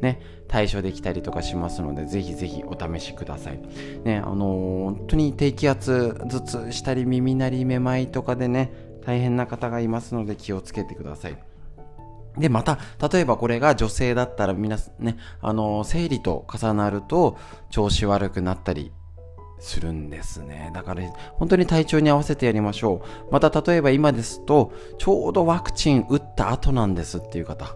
ね、対処できたりとかしますので、ぜひぜひお試しください。ね、あのー、本当に低気圧、頭痛したり耳鳴りめまいとかでね、大変な方がいますので気をつけてください。で、また、例えばこれが女性だったら皆ね、あのー、生理と重なると調子悪くなったりするんですね。だから本当に体調に合わせてやりましょう。また例えば今ですと、ちょうどワクチン打った後なんですっていう方、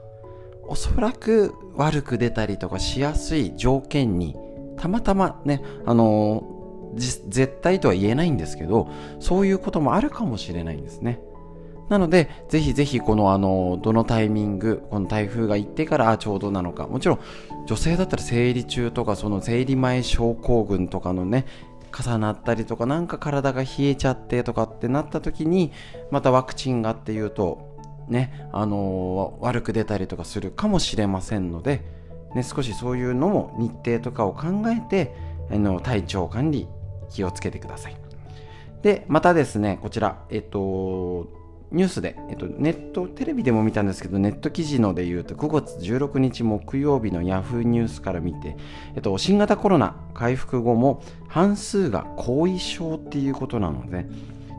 おそらく悪く出たりとかしやすい条件に、たまたまね、あの絶対とは言えないんですけど、そういうこともあるかもしれないんですね。なので、ぜひぜひこのあの、どのタイミング、この台風が行ってからちょうどなのか、もちろん女性だったら生理中とか、その生理前症候群とかのね、重なったりとか、なんか体が冷えちゃってとかってなった時に、またワクチンがっていうと、ね、あのー、悪く出たりとかするかもしれませんので、ね、少しそういうのも日程とかを考えて、あの体調管理気をつけてください。で、またですね、こちら、えっと、ニュースで、えっと、ネット、テレビでも見たんですけど、ネット記事ので言うと、9月16日木曜日のヤフーニュースから見て、えっと、新型コロナ回復後も半数が後遺症っていうことなので、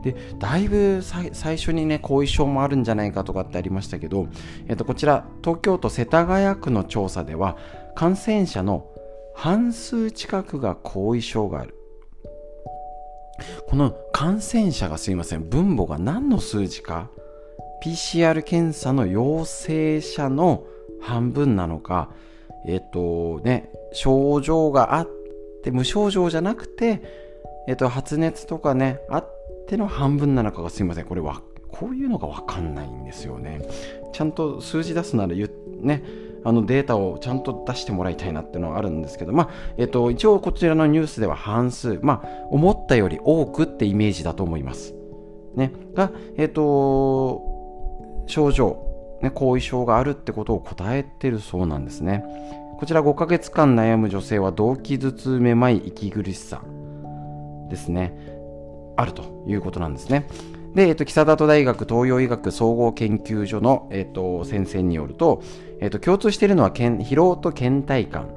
でだいぶ最初にね後遺症もあるんじゃないかとかってありましたけど、えっと、こちら東京都世田谷区の調査では感染者の半数近くが後遺症がある。この感染者がすいません。分母が何の数字か？PCR 検査の陽性者の半分なのか。えっとね症状があって無症状じゃなくてえっと発熱とかねあっての半分なのかがすいません。これはこういうのが分かんないんですよね。ちゃんと数字出すならね。あのデータをちゃんと出してもらいたいなっていうのはあるんですけど、まあ、えっと、一応こちらのニュースでは半数、まあ、思ったより多くってイメージだと思います。ね、が、えっと、症状、ね、後遺症があるってことを答えてるそうなんですね。こちら5ヶ月間悩む女性は動悸頭痛めまい息苦しさですね。あるということなんですね。で、えっと、木更津大学東洋医学総合研究所の、えっと、先生によると、えっと、共通しているのは疲労と倦怠感。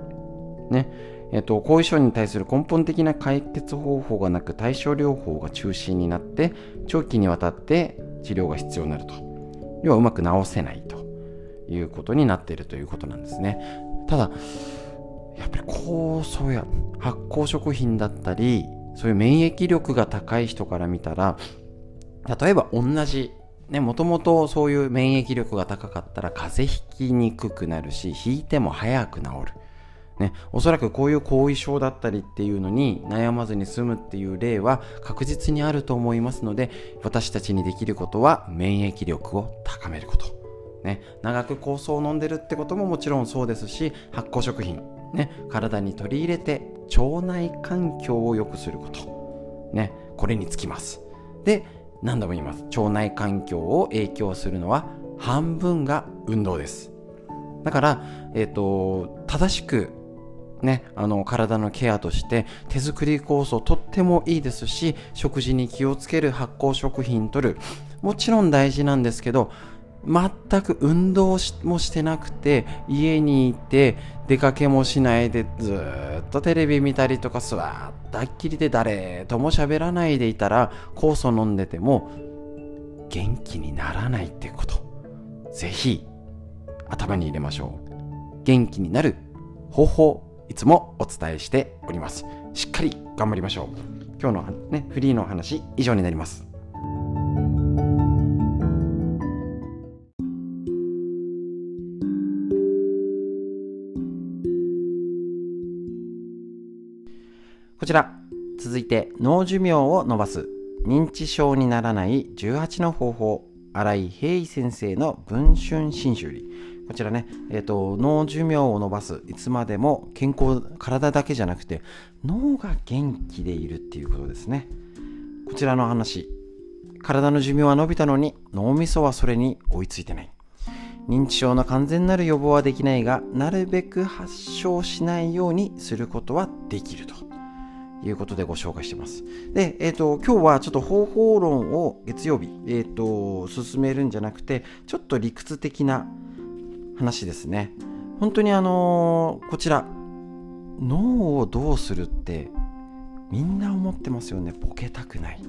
ね。えっと、後遺症に対する根本的な解決方法がなく対症療法が中心になって長期にわたって治療が必要になると要はうまく治せないということになっているということなんですねただやっぱり酵素や発酵食品だったりそういう免疫力が高い人から見たら例えば同じね、もともとそういう免疫力が高かったら風邪ひきにくくなるし、引いても早く治る。ね、おそらくこういう後遺症だったりっていうのに悩まずに済むっていう例は確実にあると思いますので、私たちにできることは免疫力を高めること。ね、長く酵素を飲んでるってことももちろんそうですし、発酵食品、ね、体に取り入れて腸内環境を良くすること。ね、これにつきます。で、何度も言います。腸内環境を影響するのは半分が運動です。だから、えーと、正しくね、あの体のケアとして手作り酵素とってもいいですし食事に気をつける発酵食品とる。もちろん大事なんですけど全く運動もしてなくて家にいて出かけもしないでずっとテレビ見たりとか座ったっきりで誰とも喋らないでいたら酵素飲んでても元気にならないってこと。ぜひ頭に入れましょう。元気になる方法いつもお伝えしております。しっかり頑張りましょう。今日のねフリーの話以上になります。ちら、続いて脳寿命を伸ばす認知症にならない18の方法、新井平井先生の文春新修理。こちらね、えっ、ー、と、脳寿命を伸ばす、いつまでも健康、体だけじゃなくて、脳が元気でいるっていうことですね。こちらの話、体の寿命は伸びたのに脳みそはそれに追いついてない。認知症の完全なる予防はできないが、なるべく発症しないようにすることはできると。いうことでご紹介してます。で、えっ、ー、と、今日はちょっと方法論を月曜日、えっ、ー、と、進めるんじゃなくて、ちょっと理屈的な話ですね。本当にあのー、こちら、脳をどうするって、みんな思ってますよね。ボケたくない。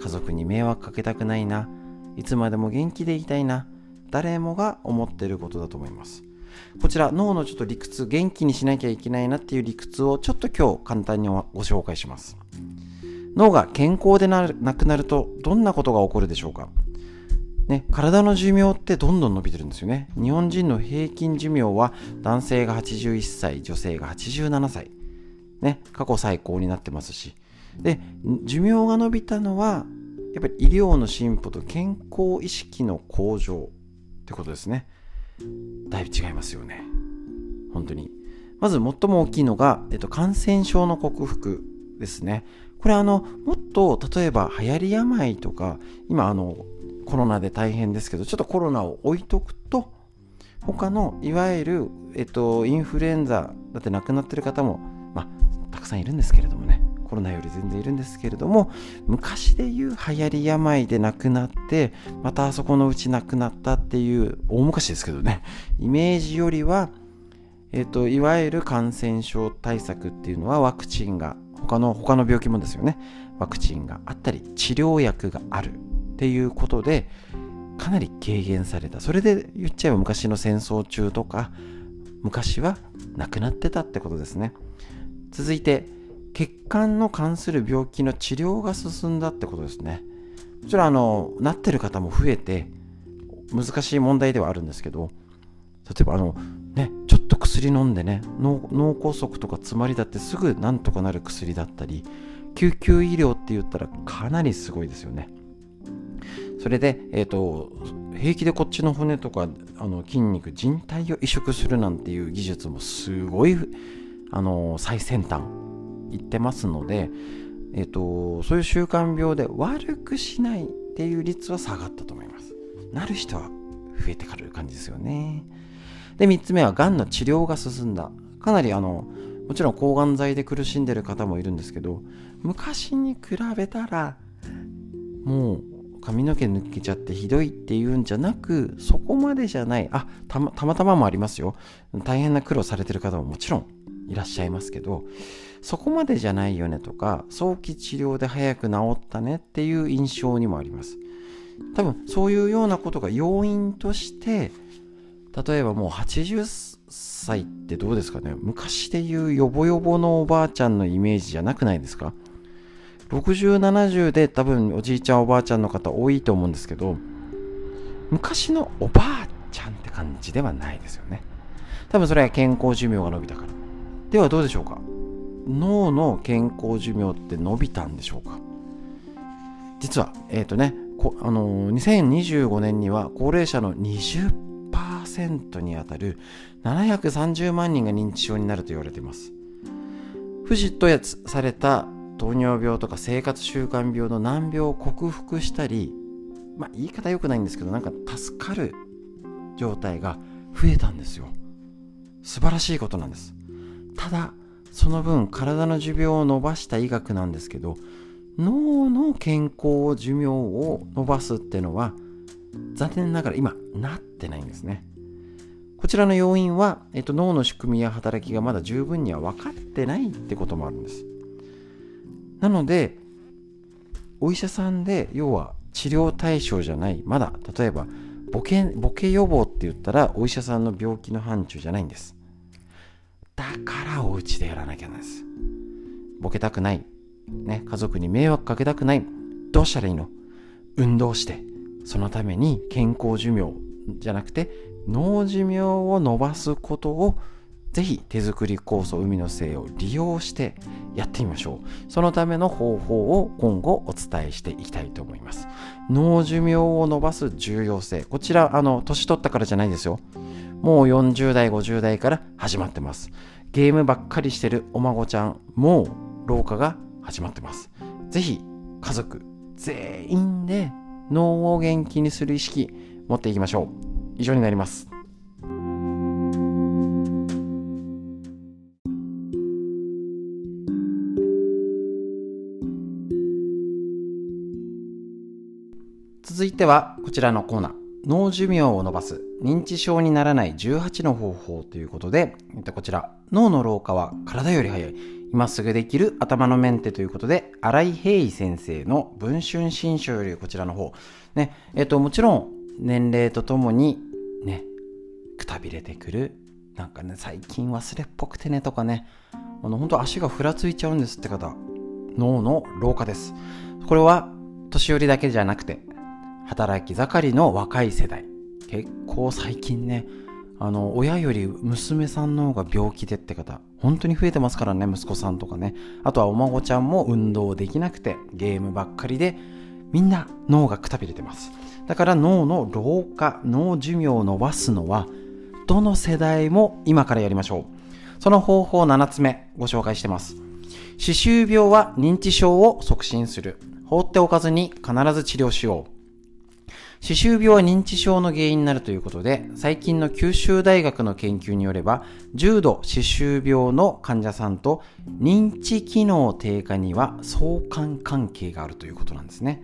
家族に迷惑かけたくないな。いつまでも元気でいたいな。誰もが思ってることだと思います。こちら脳のちょっと理屈元気にしなきゃいけないなっていう理屈をちょっと今日簡単にご紹介します脳が健康でなくなるとどんなことが起こるでしょうかね、体の寿命ってどんどん伸びてるんですよね。日本人の平均寿命は男性が81歳、女性が87歳。ね、過去最高になってますし。で寿命が延びたのはやっぱり医療の進歩と健康意識の向上ってことですねだいぶ違いますよね。本当に。まず最も大きいのが、えっと、感染症の克服ですね。これあのもっと例えば流行り病とか今あのコロナで大変ですけどちょっとコロナを置いとくと他のいわゆる、えっと、インフルエンザだって亡くなってる方も、まあ、たくさんいるんですけれどもね。コロナより全然いるんですけれども昔でいう流行り病で亡くなってまたあそこのうち亡くなったっていう大昔ですけどねイメージよりは、えっと、いわゆる感染症対策っていうのはワクチンが他の他の病気もですよねワクチンがあったり治療薬があるっていうことでかなり軽減された。それで言っちゃえば昔の戦争中とか昔は亡くなってたってことですね。続いて血管の関する病気の治療が進んだってことですね。もちろんあのなってる方も増えて難しい問題ではあるんですけど例えばあのねちょっと薬飲んでね脳梗塞とか詰まりだってすぐなんとかなる薬だったり救急医療って言ったらかなりすごいですよね。それで、えーと、平気でこっちの骨とかあの筋肉人体を移植するなんていう技術もすごいあの最先端。いってますので、えーと、そういう習慣病で悪くしないっていう率は下がったと思います。なる人は増えてくる感じですよね。で3つ目はがんの治療が進んだ。かなりあのもちろん抗がん剤で苦しんでる方もいるんですけど昔に比べたらもう髪の毛抜けちゃってひどいっていうんじゃなくそこまでじゃない。あたまたまたまもありますよ。大変な苦労されてる方ももちろんいらっしゃいますけどそこまでじゃないよねとか早期治療で早く治ったねっていう印象にもあります。多分そういうようなことが要因として例えばもう80歳ってどうですかね。昔で言うヨボヨボのおばあちゃんのイメージじゃなくないですか。60、70で多分おじいちゃんおばあちゃんの方多いと思うんですけど昔のおばあちゃんって感じではないですよね。多分それは健康寿命が伸びたから。ではどうでしょうか。脳の健康寿命って伸びたんでしょうか？実はえっ、ー、とねあの2025年には高齢者の20%にあたる730万人が認知症になると言われています。富士とやつされた糖尿病とか生活習慣病の難病を克服したりまあ言い方良くないんですけどなんか助かる状態が増えたんですよ。素晴らしいことなんです。ただその分体の寿命を伸ばした医学なんですけど脳の健康寿命を伸ばすってのは残念ながら今なってないんですね。こちらの要因は、えっと、脳の仕組みや働きがまだ十分には分かってないってこともあるんです。なのでお医者さんで要は治療対象じゃないまだ例えばボケボケ予防って言ったらお医者さんの病気の範疇じゃないんです。だからお家でやらなきゃなんですボケたくないね家族に迷惑かけたくないどうしたらいいの？運動してそのために健康寿命じゃなくて脳寿命を伸ばすことをぜひ手作り酵素海の精を利用してやってみましょう。そのための方法を今後お伝えしていきたいと思います。脳寿命を伸ばす重要性。こちら、あの、年取ったからじゃないですよ。もう40代、50代から始まってます。ゲームばっかりしてるお孫ちゃん、もう老化が始まってます。ぜひ、家族全員で脳を元気にする意識持っていきましょう。以上になります。続いてはこちらのコーナー脳寿命を伸ばす認知症にならない18の方法ということで、えっとこちら脳の老化は体より早い。今すぐできる頭のメンテということで新井平井先生の文春新書よりこちらの方。ねえっともちろん年齢とともにねくたびれてくる。なんかね最近忘れっぽくてねとかね。あの本当足がふらついちゃうんですって方。脳の老化です。これは年寄りだけじゃなくて働き盛りの若い世代結構最近ねあの親より娘さんの方が病気でって方本当に増えてますからね、息子さんとかね。あとはお孫ちゃんも運動できなくて、ゲームばっかりで、みんな脳がくたびれてます。だから脳の老化、脳寿命を伸ばすのは、どの世代も今からやりましょう。その方法7つ目ご紹介してます。歯周病は認知症を促進する。放っておかずに必ず治療しよう。歯周病は認知症の原因になるということで、最近の九州大学の研究によれば、重度歯周病の患者さんと認知機能低下には相関関係があるということなんですね。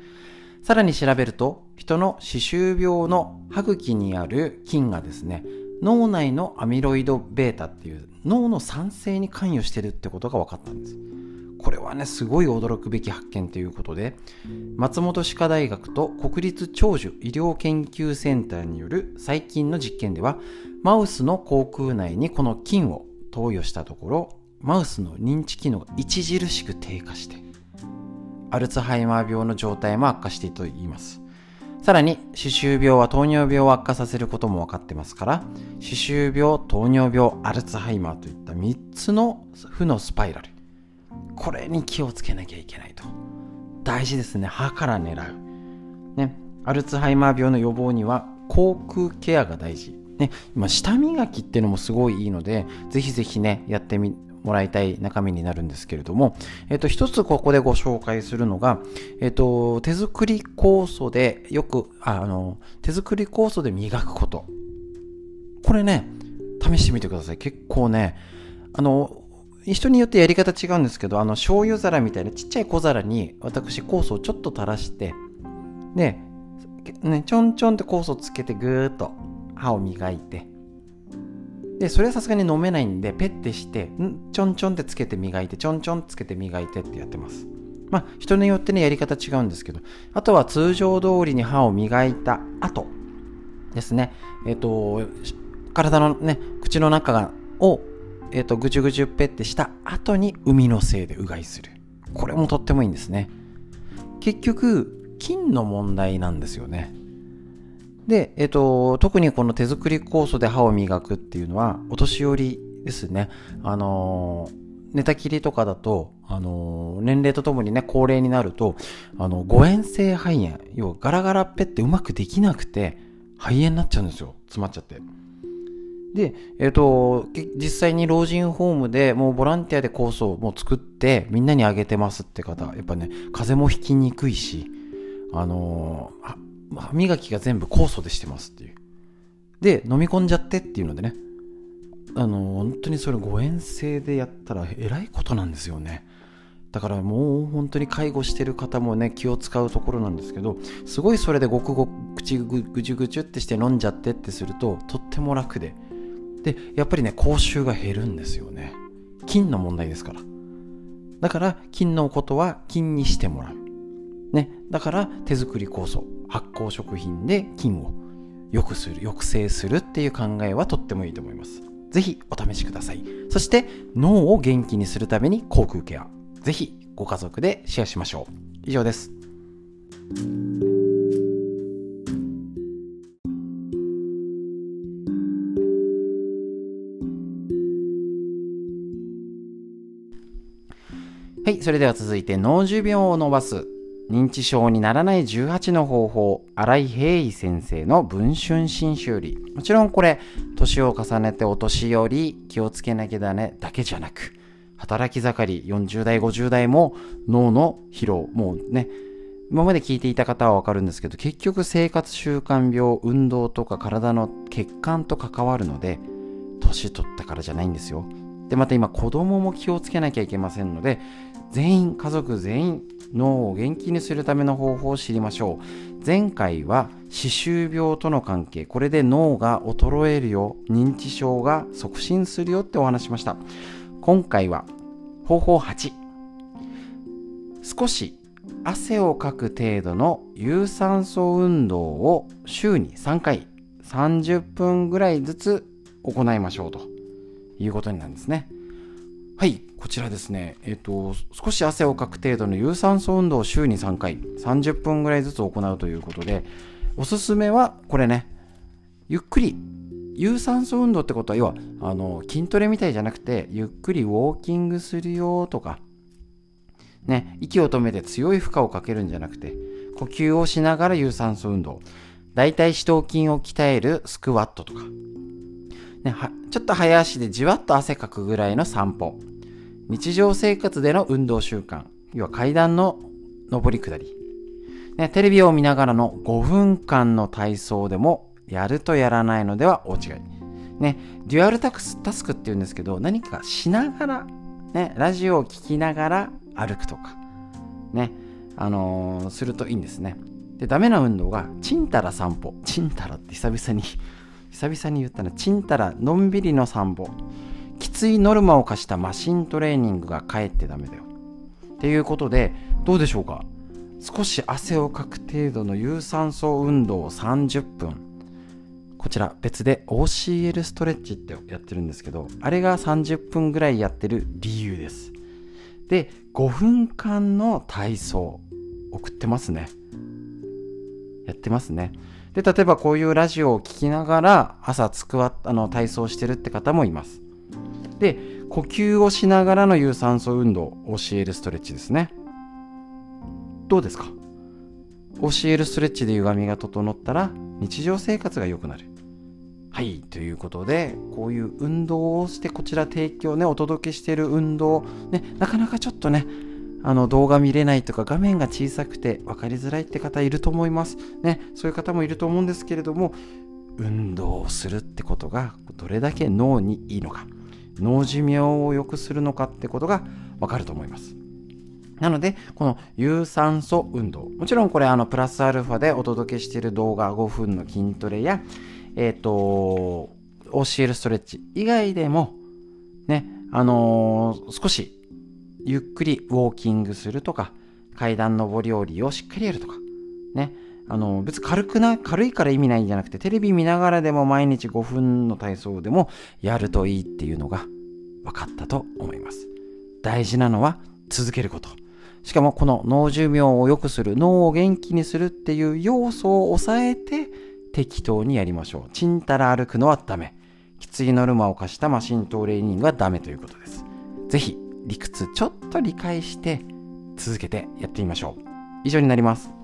さらに調べると、人の歯周病の歯茎にある菌がですね、脳内のアミロイド β っていう脳の酸性に関与してるってことが分かったんです。これはね、すごい驚くべき発見ということで、松本歯科大学と国立長寿医療研究センターによる最近の実験では、マウスの口腔内にこの菌を投与したところ、マウスの認知機能が著しく低下して、アルツハイマー病の状態も悪化しているといいます。さらに、歯周病は糖尿病を悪化させることも分かってますから、歯周病、糖尿病、アルツハイマーといった3つの負のスパイラル。これに気をつけなきゃいけないと。大事ですね。歯から狙う。ね。アルツハイマー病の予防には、口腔ケアが大事。ね。今、舌磨きっていうのもすごいいいので、ぜひぜひね、やってみ、もらいたい中身になるんですけれども、えっ、と、一つここでご紹介するのが、えっ、と、手作り酵素でよく、あの、手作り酵素で磨くこと。これね、試してみてください。結構ね、あの、人によってやり方違うんですけど、あの、醤油皿みたいなちっちゃい小皿に私酵素をちょっと垂らして、で、ね、ちょんちょんって酵素つけてぐーっと歯を磨いて、で、それはさすがに飲めないんで、ペッてして、んちょんちょんってつけて磨いて、ちょんちょんつけて磨いてってやってます。まあ、人によってね、やり方違うんですけど、あとは通常通りに歯を磨いた後ですね、えっ、ー、と、体のね、口の中をえ、ー、と、ぐちゅぐちゅぺってした後に海のせいでうがいする。これもとってもいいんですね。結局、菌の問題なんですよね。で、えっ、ー、と、特にこの手作り酵素で歯を磨くっていうのは、お年寄りですね。あのー、寝たきりとかだと、あのー、年齢とともにね、高齢になると、あの、誤嚥性肺炎、要はガラガラペってうまくできなくて、肺炎になっちゃうんですよ。詰まっちゃって。で、えっ、ー、と、実際に老人ホームでもうボランティアでコースをもう作ってみんなにあげてますって方、やっぱね、風邪もひきにくいし、あのー、歯磨きが全部酵素でしてますっていう。で、飲み込んじゃってっていうのでね、あのー、本当にそれ誤嚥性でやったらえらいことなんですよね。だからもう本当に介護してる方もね気を使うところなんですけどすごいそれでごくごく口ぐぐちゅぐちゅってして飲んじゃってってするととっても楽でで、やっぱりね、口臭が減るんですよね。菌の問題ですから。だから、菌のことは菌にしてもらう。ね。だから、手作り酵素、発酵食品で菌を良くする、抑制するっていう考えはとってもいいと思います。ぜひお試しください。そして脳を元気にするために口腔ケア。ぜひご家族でシェアしましょう。以上です。はい、それでは続いて脳寿命を伸ばす。認知症にならない18の方法。新井平井先生の文春新修理。もちろんこれ年を重ねてお年寄り気をつけなきゃだねだけじゃなく働き盛り40代50代も脳の疲労。もうね今まで聞いていた方はわかるんですけど結局生活習慣病運動とか体の血管と関わるので年取ったからじゃないんですよ。でまた今子供も気をつけなきゃいけませんので全員家族全員脳を元気にするための方法を知りましょう。前回は歯周病との関係。これで脳が衰えるよ認知症が促進するよってお話しました。今回は方法8少し汗をかく程度の有酸素運動を週に3回30分ぐらいずつ行いましょうということになるんですね。はい、こちらですね、えっ、と、少し汗をかく程度の有酸素運動を週に3回、30分ぐらいずつ行うということで、おすすめはこれね、ゆっくり有酸素運動ってことは要はあの筋トレみたいじゃなくてゆっくりウォーキングするよとかね息を止めて強い負荷をかけるんじゃなくて呼吸をしながら有酸素運動。大腿四頭筋を鍛えるスクワットとか、ね、ちょっと早足でじわっと汗かくぐらいの散歩。日常生活での運動習慣要は階段の上り下り、ね、テレビを見ながらの5分間の体操でもやるとやらないのでは大違い。ね、デュアルタクスタスクって言うんですけど、何かしながら、ね、ラジオを聴きながら歩くとか、ね、あのー、するといいんですね。で、ダメな運動が、ちんたら散歩。ちんたらって久々に久々に言ったら、ちんたらのんびりの散歩。きついノルマを課したマシントレーニングがかえってダメだよ。っていうことで、どうでしょうか？少し汗をかく程度の有酸素運動を30分。こちら別で OCL ストレッチってやってるんですけど、あれが30分ぐらいやってる理由です。で、5分間の体操、送ってますね。やってますね。で、例えばこういうラジオを聴きながら朝つくわあの体操してるって方もいます。で、呼吸をしながらの有酸素運動、OCL ストレッチですね。どうですか ?OCL ストレッチで歪みが整ったら日常生活が良くなる。はい、ということで、こういう運動をして、こちら提供ね、お届けしている運動、ね、なかなかちょっとね、あの動画見れないとか画面が小さくて分かりづらいって方いると思います。ね、そういう方もいると思うんですけれども、運動をするってことがどれだけ脳にいいのか、脳寿命を良くするのかってことが分かると思います。なので、この有酸素運動、もちろんこれあのプラスアルファでお届けしている動画5分の筋トレや、えっ、ー、と、OCL ストレッチ以外でも、ね、あのー、少しゆっくりウォーキングするとか、階段上り下りをしっかりやるとか、ね、あの、別に軽くな、軽いから意味ないんじゃなくて、テレビ見ながらでも毎日5分の体操でもやるといいっていうのが分かったと思います。大事なのは続けること。しかもこの脳寿命を良くする、脳を元気にするっていう要素を抑えて、適当にやりましょう。ちんたら歩くのはダメ。きついノルマを課したマシントレーニングはダメということです。ぜひ、理屈ちょっと理解して続けてやってみましょう。以上になります。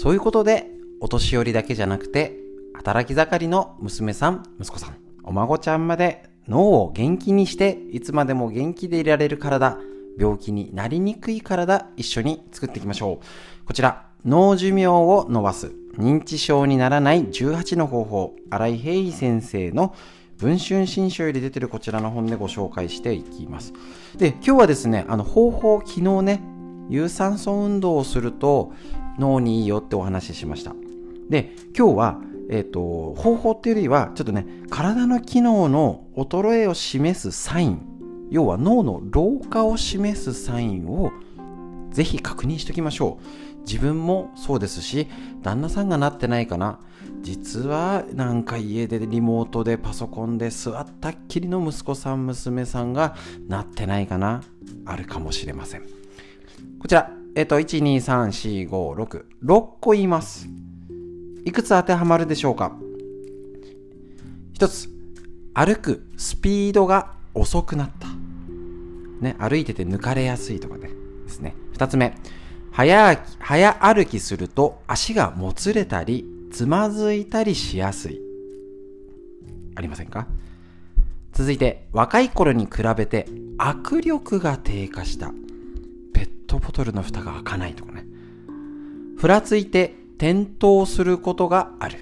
そういうことで、お年寄りだけじゃなくて、働き盛りの娘さん、息子さん、お孫ちゃんまで脳を元気にしていつまでも元気でいられる体、病気になりにくい体一緒に作っていきましょう。こちら、脳寿命を伸ばす認知症にならない18の方法、新井平井先生の文春新書より出てるこちらの本でご紹介していきます。で、今日はですね、あの方法、昨日ね、有酸素運動をすると脳にいいよってお話ししました。で、今日はえっ、ー、と、方法っていうよりは、ちょっとね、体の機能の衰えを示すサイン、要は脳の老化を示すサインをぜひ確認しておきましょう。自分もそうですし、旦那さんがなってないかな。実はなんか家でリモートでパソコンで座ったっきりの息子さん、娘さんがなってないかな。あるかもしれません。こちら、えっ、と、1、2、3、4、5、6、6個言います。いくつ当てはまるでしょうか？一つ、歩くスピードが遅くなった。ね、歩いてて抜かれやすいとかね。ですね。二つ目、早早歩きすると足がもつれたり、つまずいたりしやすい。ありませんか？続いて、若い頃に比べて握力が低下した。ットボトルの蓋が開かないとかね。ふらついて転倒することがある。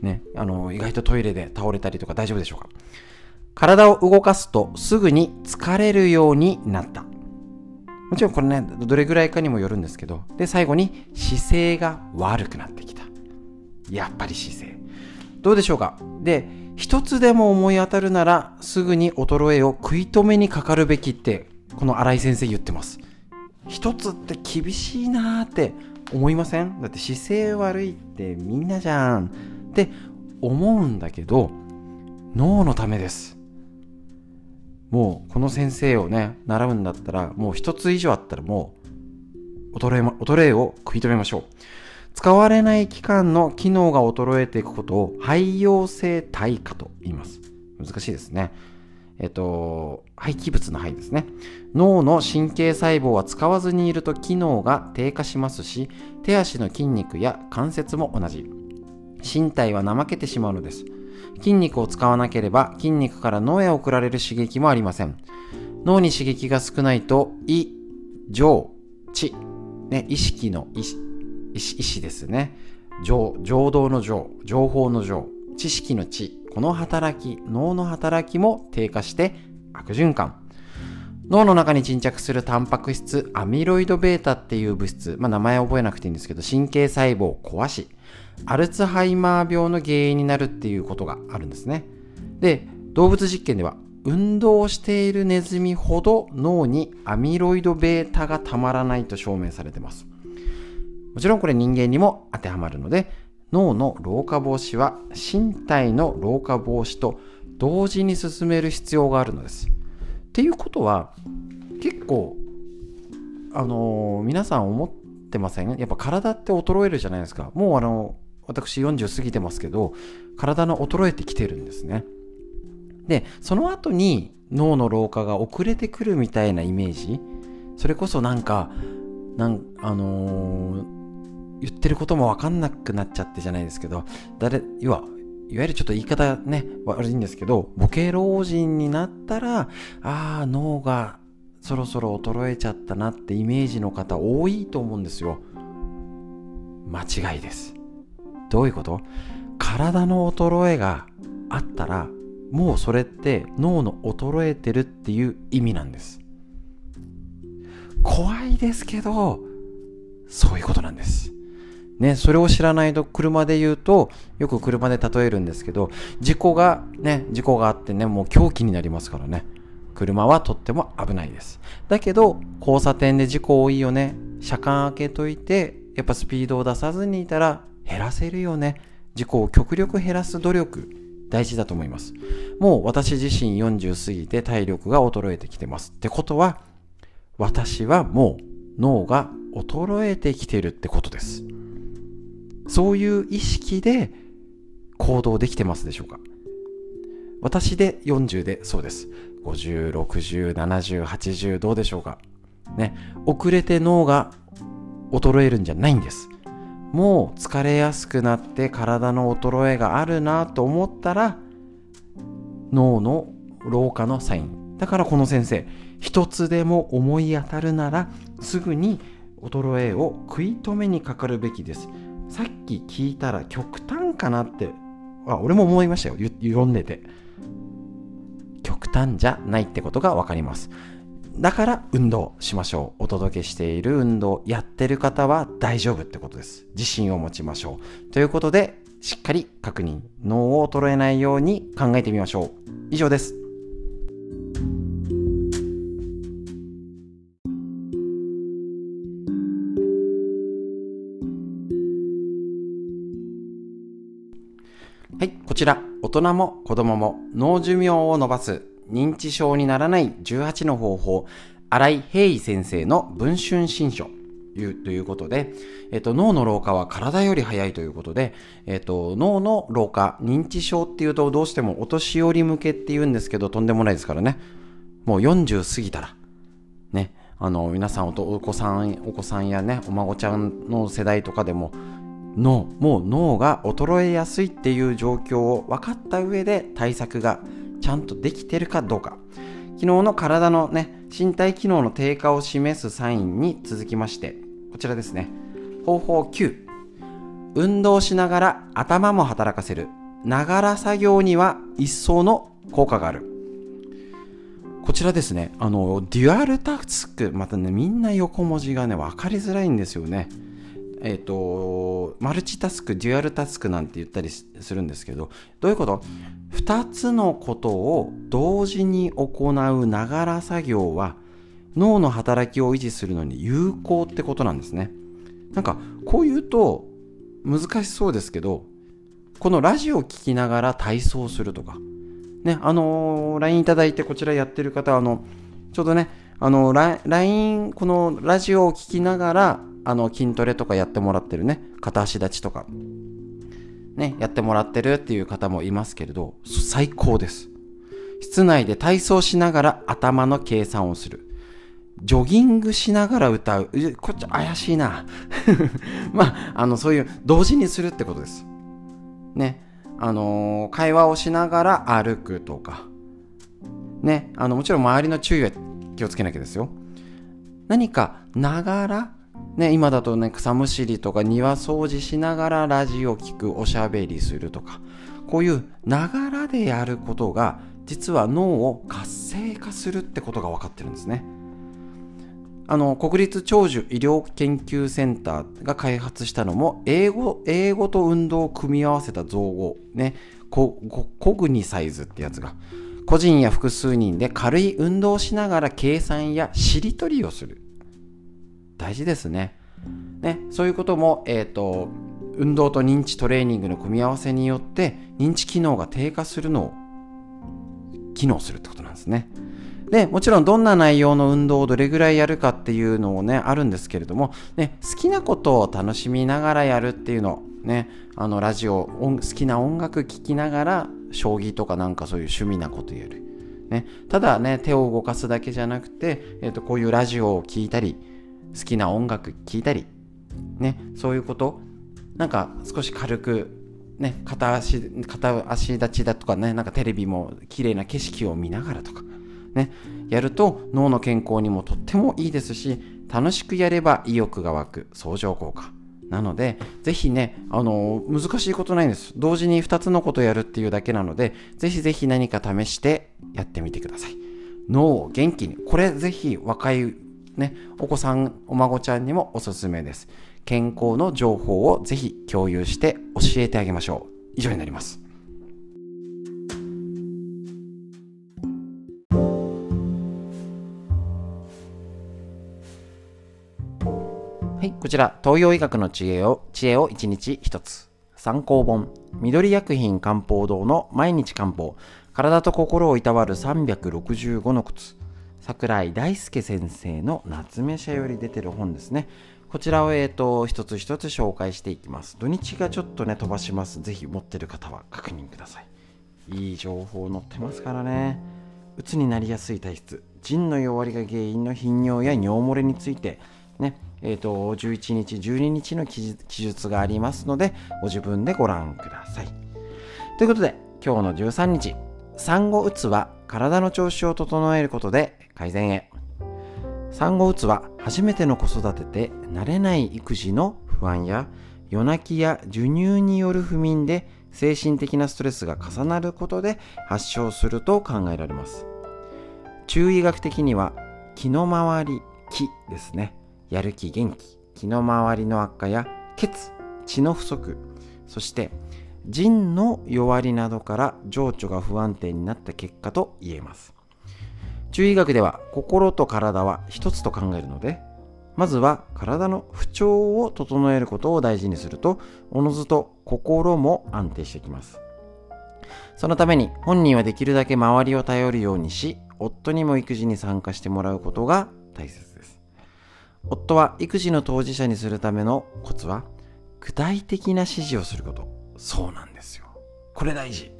ね、あの、意外とトイレで倒れたりとか大丈夫でしょうか体を動かすとすぐに疲れるようになった。もちろんこれね、どれぐらいかにもよるんですけど、で、最後に姿勢が悪くなってきた。やっぱり姿勢。どうでしょうかで、一つでも思い当たるなら、すぐに衰えを食い止めにかかるべきって、この新井先生言ってます。一つって厳しいなーって思いません？だって姿勢悪いってみんなじゃん。って思うんだけど脳のためです。もうこの先生をね習うんだったらもう一つ以上あったらもう衰え,、ま、衰えを食い止めましょう。使われない期間の機能が衰えていくことを廃用性退化と言います。難しいですね。えっと、廃棄物の廃ですね。脳の神経細胞は使わずにいると機能が低下しますし、手足の筋肉や関節も同じ。身体は怠けてしまうのです。筋肉を使わなければ筋肉から脳へ送られる刺激もありません。脳に刺激が少ないと胃、情、知、ね、意識の意意思ですね。情、情動の情、情報の情、知識の知、この働き、脳の働きも低下して悪循環。脳の中に沈着するタンパク質、アミロイド β っていう物質、まあ名前覚えなくていいんですけど、神経細胞を壊し、アルツハイマー病の原因になるっていうことがあるんですね。で、動物実験では、運動しているネズミほど脳にアミロイド β がたまらないと証明されてます。もちろんこれ人間にも当てはまるので、脳の老化防止は身体の老化防止と同時に進める必要があるのです。っていうことは結構あのー、皆さん思ってません？やっぱ体って衰えるじゃないですか。もうあの私40過ぎてますけど体の衰えてきてるんですね。でその後に脳の老化が遅れてくるみたいなイメージそれこそなんかなんあのー、言ってることも分かんなくなっちゃってじゃないですけど誰要はいわゆるちょっと言い方ね、悪いんですけど、ボケ老人になったら、ああ、脳がそろそろ衰えちゃったなってイメージの方多いと思うんですよ。間違いです。どういうこと？体の衰えがあったら、もうそれって脳の衰えてるっていう意味なんです。怖いですけど、そういうことなんです。ね、それを知らないと車で言うと、よく車で例えるんですけど、事故が、ね、事故があってね、もう狂気になりますからね。車はとっても危ないです。だけど、交差点で事故多いよね。車間開けといて、やっぱスピードを出さずにいたら減らせるよね。事故を極力減らす努力、大事だと思います。もう私自身40過ぎて体力が衰えてきてます。ってことは、私はもう脳が衰えてきてるってことです。そういう意識で行動できてますでしょうか？私で40でそうです。50、60、70、80どうでしょうか？ね、遅れて脳が衰えるんじゃないんです。もう疲れやすくなって体の衰えがあるなと思ったら脳の老化のサイン。だからこの先生、一つでも思い当たるならすぐに衰えを食い止めにかかるべきです。さっき聞いたら極端かなってあ俺も思いましたよ。読んでて。極端じゃないってことが分かります。だから運動しましょう。お届けしている運動やってる方は大丈夫ってことです。自信を持ちましょう。ということでしっかり確認。脳を衰えないように考えてみましょう。以上です。はい、こちら、大人も子供も脳寿命を伸ばす認知症にならない18の方法、新井平井先生の文春新書ということで、えっと、脳の老化は体より早いということで、えっと、脳の老化、認知症っていうとどうしてもお年寄り向けって言うんですけど、とんでもないですからね。もう40過ぎたら、ね、あの、皆さんお子さん、お子さんやね、お孫ちゃんの世代とかでも、脳もう脳が衰えやすいっていう状況を分かった上で対策がちゃんとできてるかどうか。昨日の体のね身体機能の低下を示すサインに続きましてこちらですね。方法9運動しながら頭も働かせる。ながら作業には一層の効果がある。こちらですね。あのデュアルタスク。またねみんな横文字がね分かりづらいんですよね。えっ、ー、と、マルチタスク、デュアルタスクなんて言ったりするんですけど、どういうこと？2つのことを同時に行うながら作業は脳の働きを維持するのに有効ってことなんですね。なんかこう言うと難しそうですけど、このラジオを聴きながら体操するとか、ね、あのー、LINE いただいてこちらやってる方、あの、ちょうどね、あの、LINE、このラジオを聞きながら、あの、筋トレとかやってもらってるね、片足立ちとか、ね、やってもらってるっていう方もいますけれど、最高です。室内で体操しながら頭の計算をする。ジョギングしながら歌う。こっち怪しいな。まあ、あの、そういう同時にするってことです。ね。あのー、会話をしながら歩くとか。ね。あの、もちろん周りの注意は気をつけなきゃですよ。何か、ながら、ね、今だとね、草むしりとか庭掃除しながらラジオ聞く、おしゃべりするとか、こういうながらでやることが、実は脳を活性化するってことが分かってるんですね。あの国立長寿医療研究センターが開発したのも英語英語と運動を組み合わせた造語ねココグニサイズってやつが個人や複数人で軽い運動をしながら計算やしりとりをする大事ですねねそういうことも、えーと運動と認知トレーニングの組み合わせによって認知機能が低下するのを機能するってことなんですね。で、もちろんどんな内容の運動をどれぐらいやるかっていうのをね、あるんですけれども、ね、好きなことを楽しみながらやるっていうの、ね、あの、ラジオ、好きな音楽聴きながら、将棋とかなんかそういう趣味なことやる。ね、ただね、手を動かすだけじゃなくて、えっ、ー、と、こういうラジオを聴いたり、好きな音楽聴いたり、ね、そういうこと、なんか少し軽くね、片足、片足立ちだとかね、なんかテレビも綺麗な景色を見ながらとか、ね、やると脳の健康にもとってもいいですし、楽しくやれば意欲が湧く相乗効果。なので、ぜひね、あのー、難しいことないんです。同時に2つのことやるっていうだけなので、ぜひぜひ何か試してやってみてください。脳を元気に。これぜひ若いね、お子さん、お孫ちゃんにもおすすめです。健康の情報をぜひ共有して教えてあげましょう。以上になります。はい、こちら、東洋医学の知恵を、知恵を一日一つ。参考本、緑薬品漢方堂の毎日漢方、体と心をいたわる365のコツ。桜井大輔先生の夏目社より出てる本ですね。こちらを、えーと、一つ一つ紹介していきます。土日がちょっとね、飛ばします。ぜひ持ってる方は確認ください。いい情報載ってますからね。うつになりやすい体質、腎の弱りが原因の頻尿や尿漏れについて、ね、えーと、11日、12日の記述がありますので、ご自分でご覧ください。ということで、今日の13日、産後うつは体の調子を整えることで改善へ。産後うつは初めての子育てで慣れない育児の不安や夜泣きや授乳による不眠で精神的なストレスが重なることで発症すると考えられます。中医学的には気の回り、気ですね。やる気、元気、気の回りの悪化や血、血の不足、そして腎の弱りなどから情緒が不安定になった結果と言えます。中医学では心と体は一つと考えるので、まずは体の不調を整えることを大事にすると、おのずと心も安定してきます。そのために本人はできるだけ周りを頼るようにし、夫にも育児に参加してもらうことが大切です。夫は育児の当事者にするためのコツは、具体的な指示をすること。そうなんですよ。これ大事。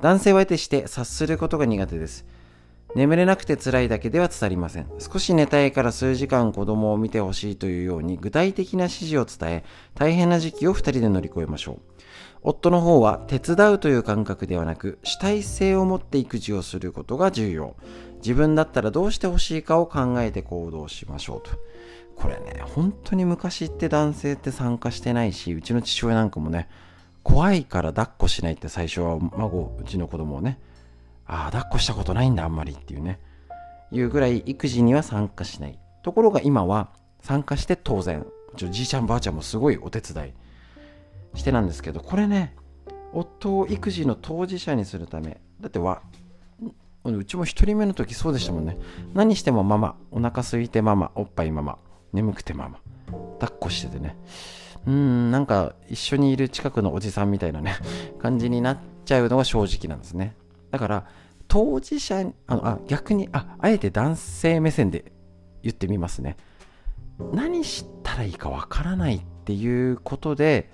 男性は得てして察することが苦手です。眠れなくて辛いだけでは伝わりません。少し寝たいから数時間子供を見てほしいというように具体的な指示を伝え、大変な時期を2人で乗り越えましょう。夫の方は手伝うという感覚ではなく主体性を持って育児をすることが重要。自分だったらどうしてほしいかを考えて行動しましょうと。これね、本当に昔って男性って参加してないし、うちの父親なんかもね、怖いから抱っこしないって最初は孫、うちの子供をね、ああ、抱っこしたことないんだ、あんまりっていうね、いうぐらい育児には参加しない。ところが今は参加して当然、じいちゃんばあちゃんもすごいお手伝いしてなんですけど、これね、夫を育児の当事者にするため、だっては、うちも一人目の時そうでしたもんね。何してもママ、お腹空いてママ、おっぱいママ、眠くてママ、抱っこしててね。うん、なんか一緒にいる近くのおじさんみたいなね、感じになっちゃうのが正直なんですね。だから当事者あのあ逆にああえて男性目線で言ってみますね何したらいいかわからないっていうことで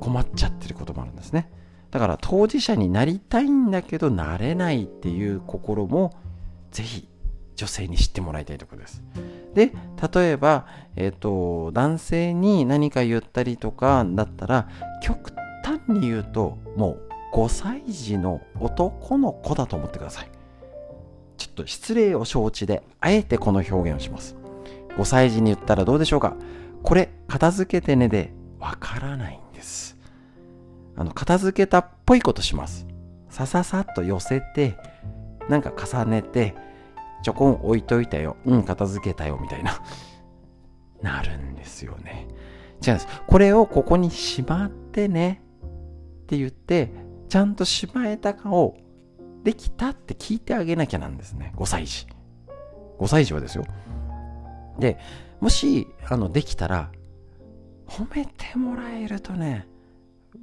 困っちゃってることもあるんですねだから当事者になりたいんだけどなれないっていう心もぜひ女性に知ってもらいたいところです。で、例えば、えっ、ー、と、男性に何か言ったりとかだったら、極端に言うと、もう5歳児の男の子だと思ってください。ちょっと失礼を承知で、あえてこの表現をします。5歳児に言ったらどうでしょうか？これ、片付けてねでわからないんです。あの、片付けたっぽいことします。さささっと寄せて、なんか重ねて、ちょこん置いといたよ。うん、片付けたよ、みたいな。なるんですよね。違うんです。これをここにしまってねって言って、ちゃんとしまえたかをできたって聞いてあげなきゃなんですね。5歳児。5歳児はですよ。で、もし、あの、できたら、褒めてもらえるとね、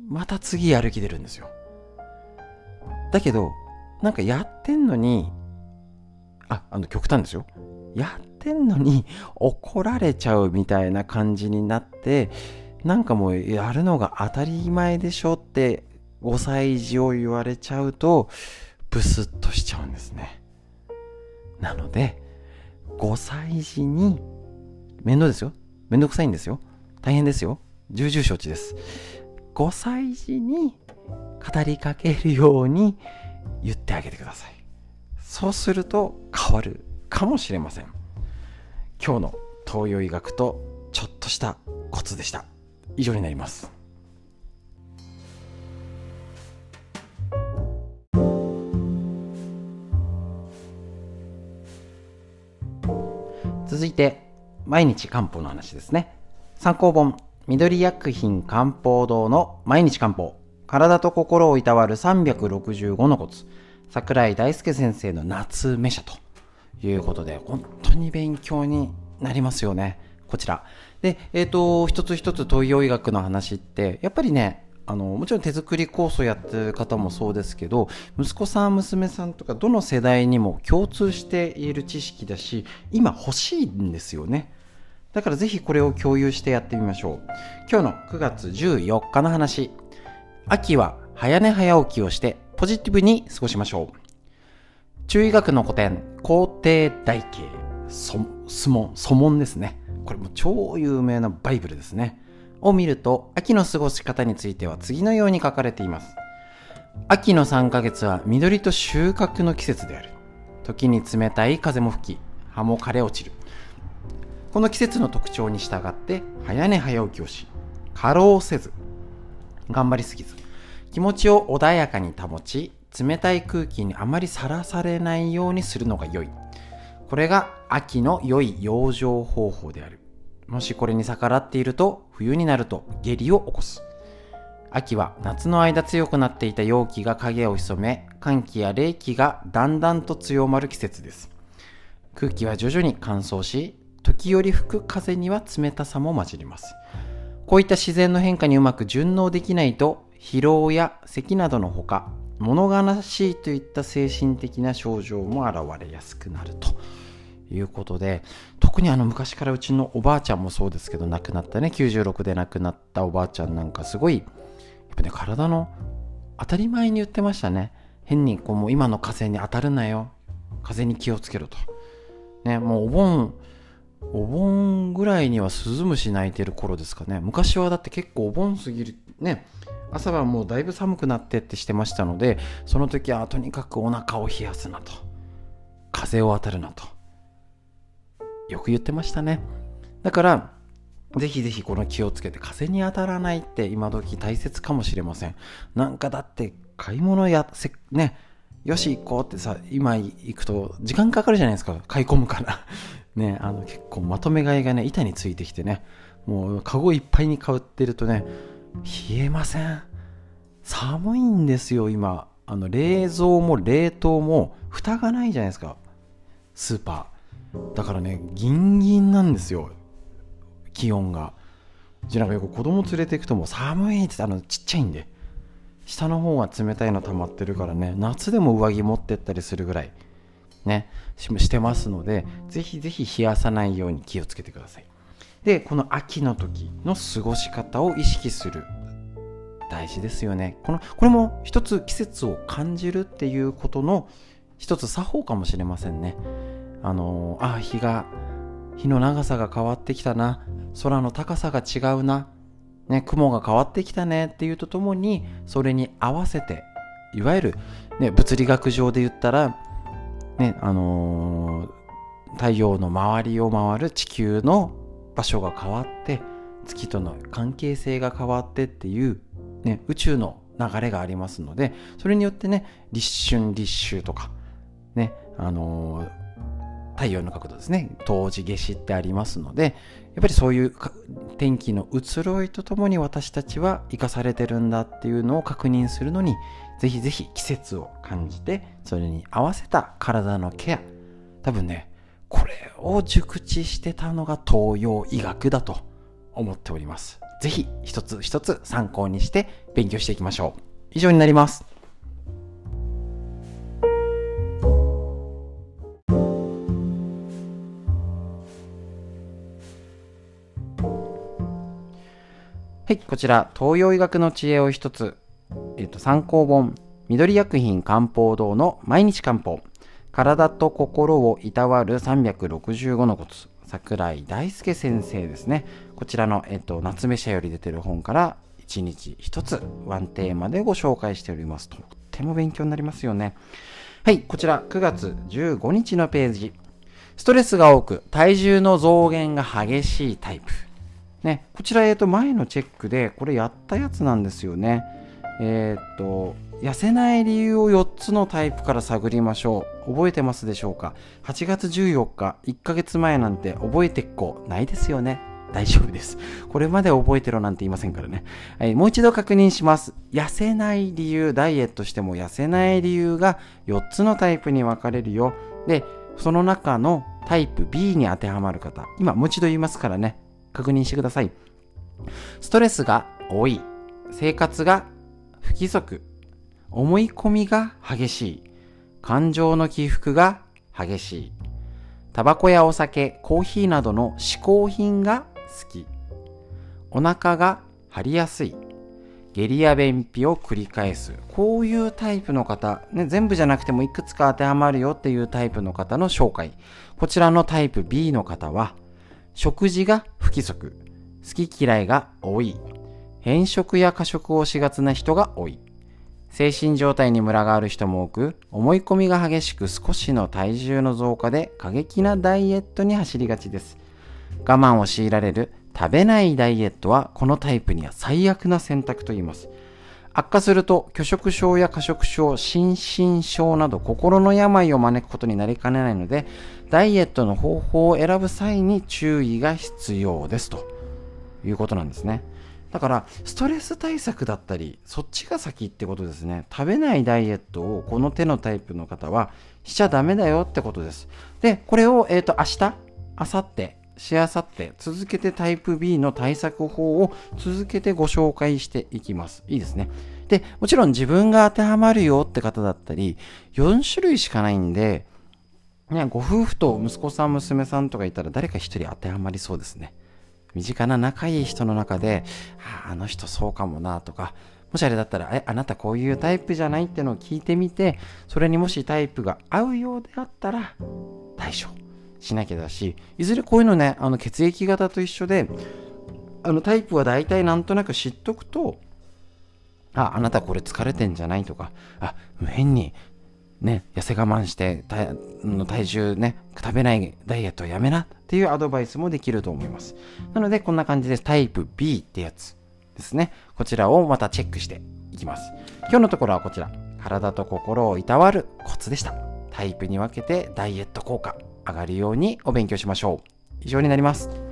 また次やる気出るんですよ。だけど、なんかやってんのに、あ、あの、極端ですよ。やってんのに怒られちゃうみたいな感じになって、なんかもうやるのが当たり前でしょって5歳児を言われちゃうと、ブスッとしちゃうんですね。なので、5歳児に、面倒ですよ。面倒くさいんですよ。大変ですよ。重々承知です。5歳児に語りかけるように言ってあげてください。そうすると変わるかもしれません今日の東洋医学とちょっとしたコツでした以上になります続いて毎日漢方の話ですね参考本緑薬品漢方堂の毎日漢方体と心をいたわる365のコツ桜井大輔先生の夏目社ということで、本当に勉強になりますよね。こちら。で、えっ、ー、と、一つ一つ東洋医学の話って、やっぱりね、あの、もちろん手作り酵素やってる方もそうですけど、息子さん、娘さんとか、どの世代にも共通している知識だし、今欲しいんですよね。だからぜひこれを共有してやってみましょう。今日の9月14日の話。秋は早寝早起きをしてポジティブに過ごしましょう。中医学の古典、皇帝大慶、祖門、祖門ですね。これも超有名なバイブルですね。を見ると、秋の過ごし方については次のように書かれています。秋の3ヶ月は緑と収穫の季節である。時に冷たい風も吹き、葉も枯れ落ちる。この季節の特徴に従って、早寝早起きをし、過労せず、頑張りすぎず、気持ちを穏やかに保ち、冷たい空気にあまりさらされないようにするのが良い。これが秋の良い養生方法である。もしこれに逆らっていると、冬になると下痢を起こす。秋は夏の間強くなっていた陽気が影を潜め、寒気や冷気がだんだんと強まる季節です。空気は徐々に乾燥し、時折吹く風には冷たさも混じります。こういった自然の変化にうまく順応できないと疲労や咳などのほか物悲しいといった精神的な症状も現れやすくなるということで特にあの昔からうちのおばあちゃんもそうですけど亡くなったね96で亡くなったおばあちゃんなんかすごいやっぱね体の当たり前に言ってましたね。変にこうもう今の風に当たるなよ。風に気をつけろと。ねもうお盆お盆ぐらいにはスズムシ鳴いてる頃ですかね。昔はだって結構お盆過ぎるね朝はもうだいぶ寒くなってってしてましたのでその時はとにかくお腹を冷やすなと。風を当たるなと。よく言ってましたね。だからぜひぜひこの気をつけて風に当たらないって今時大切かもしれません。なんかだって買い物やせねよし行こうってさ今行くと時間かかるじゃないですか。買い込むから。ねあの結構まとめ買いがね板についてきてね。もうカゴいっぱいに買ってるとね冷えません。寒いんですよ今。あの冷蔵も冷凍も蓋がないじゃないですか。スーパー。だからねギンギンなんですよ。気温が。じゃなんかよく子供連れて行くともう寒いってあのちっちゃいんで。下の方が冷たいの溜まってるからね。夏でも上着持ってったりするぐらいね。してますのでぜひぜひ冷やさないように気をつけてください。でこの秋の時の過ごし方を意識する。大事ですよね。このこれも一つ季節を感じるっていうことの一つ作法かもしれませんね。あのあ日が日の長さが変わってきたな。空の高さが違うな、ね、雲が変わってきたね。っていうとともにそれに合わせていわゆる、ね、物理学上で言ったら、ねあのー、太陽の周りを回る地球の場所が変わって月との関係性が変わってっていう、ね、宇宙の流れがありますのでそれによってね立春立秋とかねあの太陽の角度ですね。冬至夏至ってありますのでやっぱりそういう天気の移ろいとともに私たちは生かされてるんだっていうのを確認するのにぜひぜひ季節を感じてそれに合わせた体のケア。多分ねこれを熟知してたのが東洋医学だと思っております。ぜひ一つ一つ参考にして勉強していきましょう。以上になります。はい、こちら、東洋医学の知恵を一つ、えっ、と、参考本、緑薬品漢方堂の毎日漢方、体と心をいたわる365のコツ、桜井大輔先生ですね。こちらの、えっ、と、夏目社より出てる本から、1日1つ、ワンテーマでご紹介しております。とっても勉強になりますよね。はい、こちら、9月15日のページ。ストレスが多く、体重の増減が激しいタイプ。ね、こちら、えっと、前のチェックで、これやったやつなんですよね。えー、っと、痩せない理由を4つのタイプから探りましょう。覚えてますでしょうか ?8 月14日、1ヶ月前なんて覚えてっこないですよね。大丈夫です。これまで覚えてろなんて言いませんからね。はい、もう一度確認します。痩せない理由、ダイエットしても痩せない理由が4つのタイプに分かれるよ。で、その中のタイプ B に当てはまる方。今、もう一度言いますからね。確認してください。ストレスが多い、生活が不規則、思い込みが激しい、感情の起伏が激しい、タバコやお酒、コーヒーなどの嗜好品が好き、お腹が張りやすい、下痢や便秘を繰り返す。こういうタイプの方、ね、全部じゃなくてもいくつか当てはまるよっていうタイプの方の紹介。こちらのタイプ B の方は、食事が不規則、好き嫌いが多い、変色や過食をしがちな人が多い、精神状態にムラがある人も多く、思い込みが激しく少しの体重の増加で過激なダイエットに走りがちです。我慢を強いられる食べないダイエットはこのタイプには最悪な選択と言います。悪化すると拒食症や過食症、心身症など心の病を招くことになりかねないので、ダイエットの方法を選ぶ際に注意が必要ですということなんですね。だから、ストレス対策だったり、そっちが先ってことですね。食べないダイエットをこの手のタイプの方はしちゃダメだよってことです。で、これを、えっ、ー、と、明日、明後日、しあさって続けてタイプ B の対策法を続けてご紹介していきます。いいですね。で、もちろん自分が当てはまるよって方だったり、4種類しかないんで、ね、ご夫婦と息子さん、娘さんとかいたら誰か一人当てはまりそうですね。身近な仲いい人の中で、ああの人そうかもなとか、もしあれだったら、え、あなたこういうタイプじゃないってのを聞いてみて、それにもしタイプが合うようであったら、対処。しなきゃだしいずれこういうのねあの血液型と一緒であのタイプは大体なんとなく知っとくとああなたこれ疲れてんじゃないとかあ変にね痩せ我慢して体重ね食べないダイエットをやめなっていうアドバイスもできると思います。なのでこんな感じです。タイプ B ってやつですね。こちらをまたチェックしていきます。今日のところはこちら。体と心をいたわるコツでした。タイプに分けてダイエット効果上がるようにお勉強しましょう。以上になります。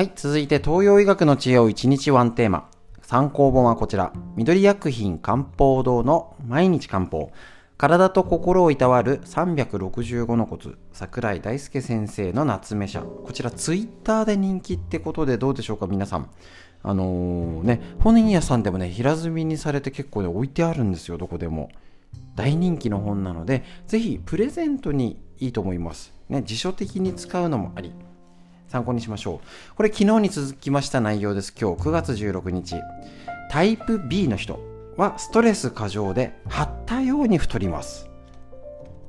はい、続いて東洋医学の知恵を1日ワンテーマ。参考本はこちら。緑薬品漢方堂の毎日漢方。体と心をいたわる365のコツ桜井大輔先生の夏目社こちらツイッターで人気ってことでどうでしょうか皆さんあのー、ね本屋さんでもね平積みにされて結構ね置いてあるんですよどこでも大人気の本なのでぜひプレゼントにいいと思いますね辞書的に使うのもあり参考にしましょう。これ昨日に続きました内容です。今日9月16日。タイプ B の人はストレス過剰で張ったように太ります。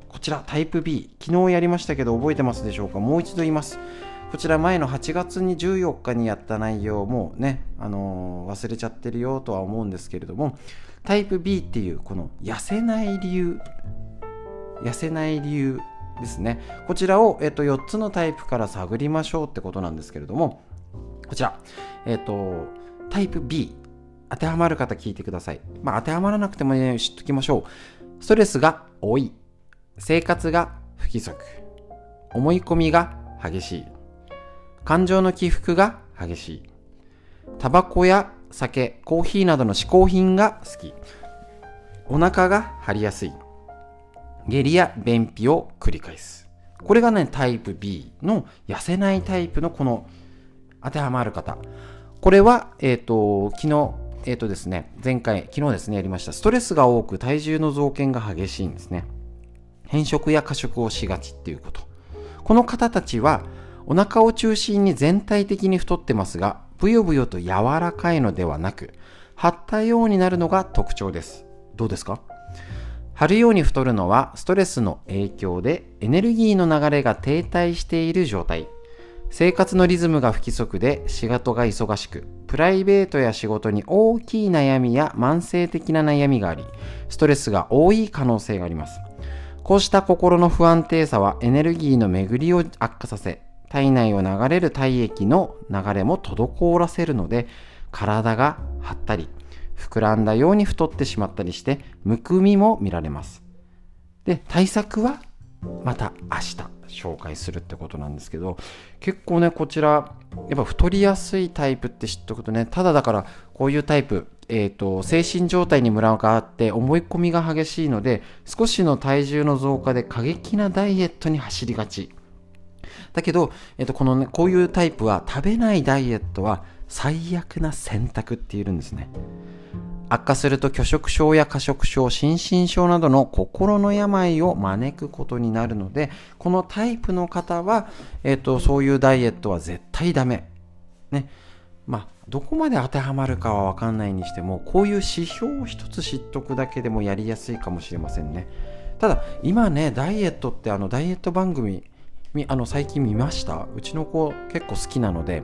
こちらタイプ B 昨日やりましたけど覚えてますでしょうか？もう一度言います。こちら前の8月に14日にやった内容もね、あのー、忘れちゃってるよとは思うんですけれどもタイプ B っていうこの痩せない理由痩せない理由ですねこちらを、えっと、4つのタイプから探りましょうってことなんですけれどもこちら、えっと、タイプ B 当てはまる方聞いてください。まあ、当てはまらなくてもね、知っときましょう。ストレスが多い。生活が不規則。思い込みが激しい。感情の起伏が激しい。タバコや酒、コーヒーなどの嗜好品が好き。お腹が張りやすい。下痢や便秘を繰り返す。これがね、タイプ B の痩せないタイプのこの当てはまる方。これは、えっ、ー、と、昨日えっ、ー、とですね、前回、昨日ですね、やりました。ストレスが多く体重の増減が激しいんですね。変色や過食をしがちっていうこと。この方たちは、お腹を中心に全体的に太ってますが、ブヨブヨと柔らかいのではなく、張ったようになるのが特徴です。どうですか？張るように太るのはストレスの影響でエネルギーの流れが停滞している状態。生活のリズムが不規則で仕事が忙しく、プライベートや仕事に大きい悩みや慢性的な悩みがあり、ストレスが多い可能性があります。こうした心の不安定さはエネルギーの巡りを悪化させ、体内を流れる体液の流れも滞らせるので、体が張ったり、膨らんだように太ってしまったりして、むくみも見られます。で、対策はまた明日。紹介するってことなんですけど結構ねこちらやっぱ太りやすいタイプって知っとくとねただだからこういうタイプえーと、精神状態にムラがあって思い込みが激しいので少しの体重の増加で過激なダイエットに走りがちだけど、えーとこのね、こういうタイプは食べないダイエットは最悪な選択って言えるんですね悪化すると拒食症や過食症、心身症などの心の病を招くことになるので、このタイプの方は、えっ、と、そういうダイエットは絶対ダメ。ね。まあ、どこまで当てはまるかはわかんないにしても、こういう指標を一つ知っとくだけでもやりやすいかもしれませんね。ただ、今ね、ダイエットってあの、ダイエット番組、あの、最近見ました？うちの子結構好きなので、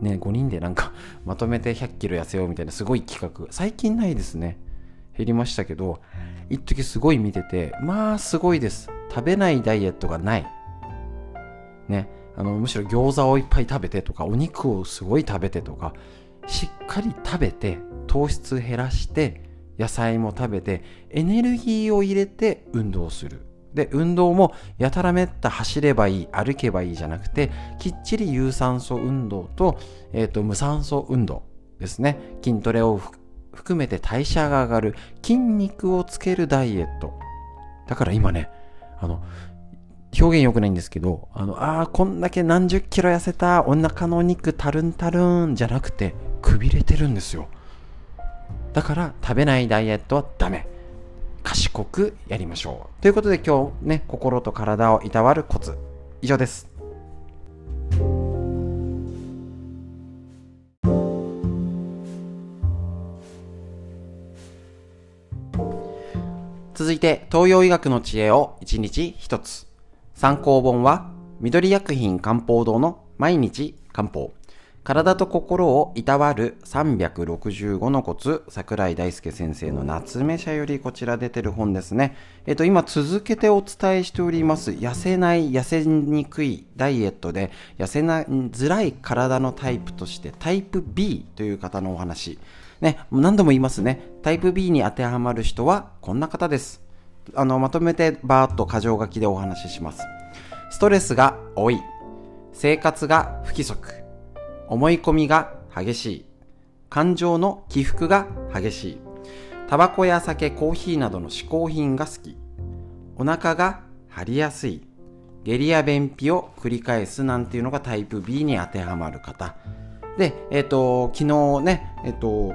ね、5人でなんか まとめて100キロ痩せようみたいなすごい企画。最近ないですね。減りましたけど、一時すごい見てて、まあすごいです。食べないダイエットがない。ね。あの、むしろ餃子をいっぱい食べてとか、お肉をすごい食べてとか、しっかり食べて、糖質減らして、野菜も食べて、エネルギーを入れて運動する。で、運動もやたらめった走ればいい、歩けばいいじゃなくて、きっちり有酸素運動と、えっ、ー、と、無酸素運動ですね。筋トレを含めて代謝が上がる筋肉をつけるダイエット。だから今ね、あの、表現良くないんですけど、あの、ああ、こんだけ何十キロ痩せた、お腹のお肉たるんたるんじゃなくて、くびれてるんですよ。だから食べないダイエットはダメ。賢くやりましょう。ということで今日ね、心と体をいたわるコツ。以上です。続いて、東洋医学の知恵を1日1つ。参考本は、緑薬品漢方堂の毎日漢方。体と心をいたわる365のコツ、桜井大輔先生の夏目社よりこちら出てる本ですね。えっと、今続けてお伝えしております、痩せない、痩せにくいダイエットで、痩せなづらい体のタイプとして、タイプ B という方のお話。ね、何度も言いますね。タイプ B に当てはまる人はこんな方です。あの、まとめてバーッと箇条書きでお話しします。ストレスが多い。生活が不規則。思い込みが激しい。感情の起伏が激しい。タバコや酒、コーヒーなどの嗜好品が好き。お腹が張りやすい下痢や便秘を繰り返すなんていうのがタイプ B に当てはまる方で、えっ、ー、と昨日ねえっ、ー、と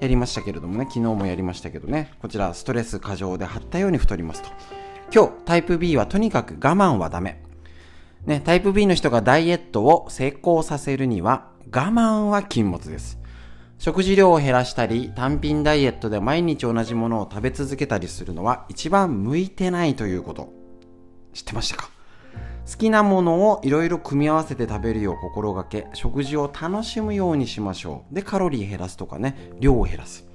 やりましたけれどもね昨日もやりましたけどねこちらストレス過剰で張ったように太りますと今日タイプ B はとにかく我慢はダメね、タイプ B の人がダイエットを成功させるには我慢は禁物です。食事量を減らしたり、単品ダイエットで毎日同じものを食べ続けたりするのは一番向いてないということ。知ってましたか？好きなものをいろいろ組み合わせて食べるよう心がけ、食事を楽しむようにしましょう。で、カロリー減らすとかね、量を減らす。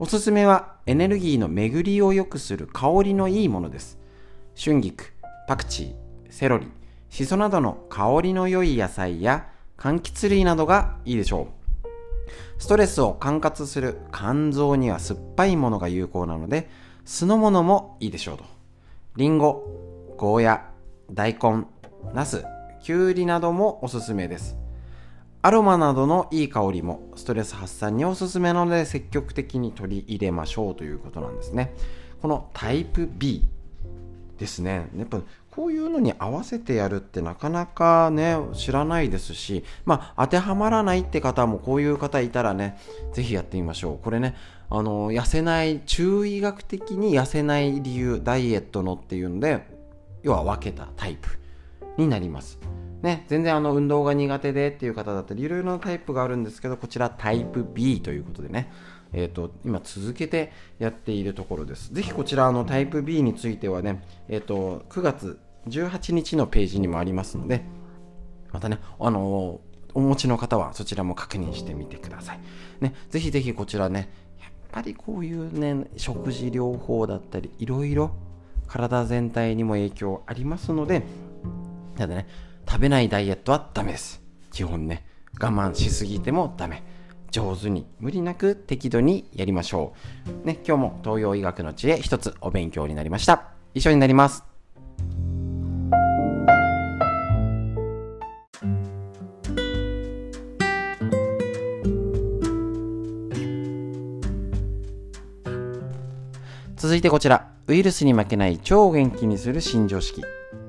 おすすめはエネルギーの巡りを良くする香りのいいものです。春菊、パクチー、セロリ、シソなどの香りの良い野菜や柑橘類などがいいでしょう。ストレスを管轄する肝臓には酸っぱいものが有効なので、酢の物もいいでしょうと。リンゴ、ゴーヤ、大根、ナス、キュウリなどもおすすめです。アロマなどのいい香りもストレス発散におすすめなので積極的に取り入れましょうということなんですね。このタイプ B ですね。やっぱこういうのに合わせてやるってなかなかね、知らないですし、まあ、当てはまらないって方もこういう方いたらね、ぜひやってみましょう。これね、あの、痩せない、中医学的に痩せない理由、ダイエットのっていうんで、要は分けたタイプになります。ね、全然あの運動が苦手でっていう方だったりいろいろなタイプがあるんですけどこちらタイプ B ということでねえーと、今続けてやっているところです。ぜひこちらのタイプ B についてはね、えーと、9月18日のページにもありますので、またね、あの、お持ちの方はそちらも確認してみてください。ね、ぜひぜひこちらね、やっぱりこういうね、食事療法だったり、いろいろ体全体にも影響ありますので、ただね、食べないダイエットはダメです。基本ね、我慢しすぎてもダメ。上手に無理なく適度にやりましょう。ね、今日も東洋医学の知恵一つお勉強になりました。以上になります。続いてこちら、ウイルスに負けない超元気にする新常識。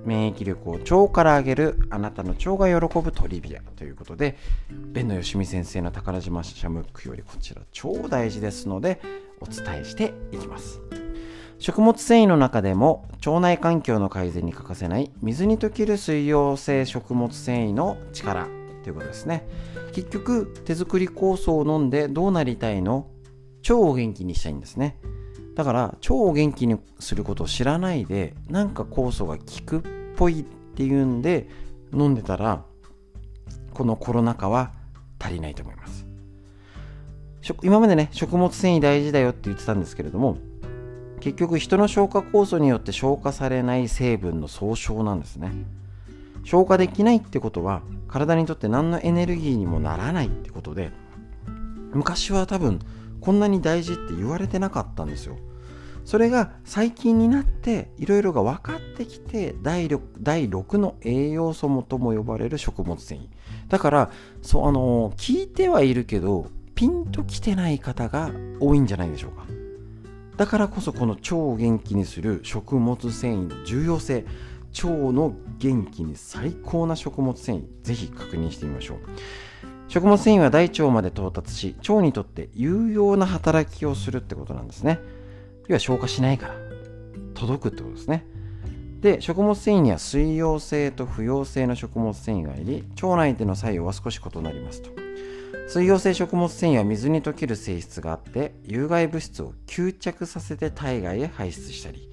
免疫力を腸から上げる。あなたの腸が喜ぶトリビア。ということで弁野よしみ先生の宝島シャムックよりこちら。超大事ですのでお伝えしていきます。食物繊維の中でも腸内環境の改善に欠かせない。水に溶ける水溶性食物繊維の力。ということですね。結局手作り酵素を飲んでどうなりたいの？腸を元気にしたいんですね。だから腸を元気にすることを知らないでなんか酵素が効くっぽいっていうんで飲んでたらこのコロナ禍は足りないと思います。今までね食物繊維大事だよって言ってたんですけれども結局人の消化酵素によって消化されない成分の総称なんですね。消化できないってことは体にとって何のエネルギーにもならないってことで昔は多分こんなに大事って言われてなかったんですよ。それが最近になっていろいろが分かってきて第 6, 第6の栄養素もとも呼ばれる食物繊維。だからそうあの聞いてはいるけどピンときてない方が多いんじゃないでしょうか。だからこそこの腸を元気にする食物繊維の重要性腸の元気に最高な食物繊維ぜひ確認してみましょう。食物繊維は大腸まで到達し腸にとって有用な働きをするってことなんですね。要は消化しないから届くってことですね。で食物繊維には水溶性と不溶性の食物繊維がいり腸内での作用は少し異なりますと。水溶性食物繊維は水に溶ける性質があって有害物質を吸着させて体外へ排出したり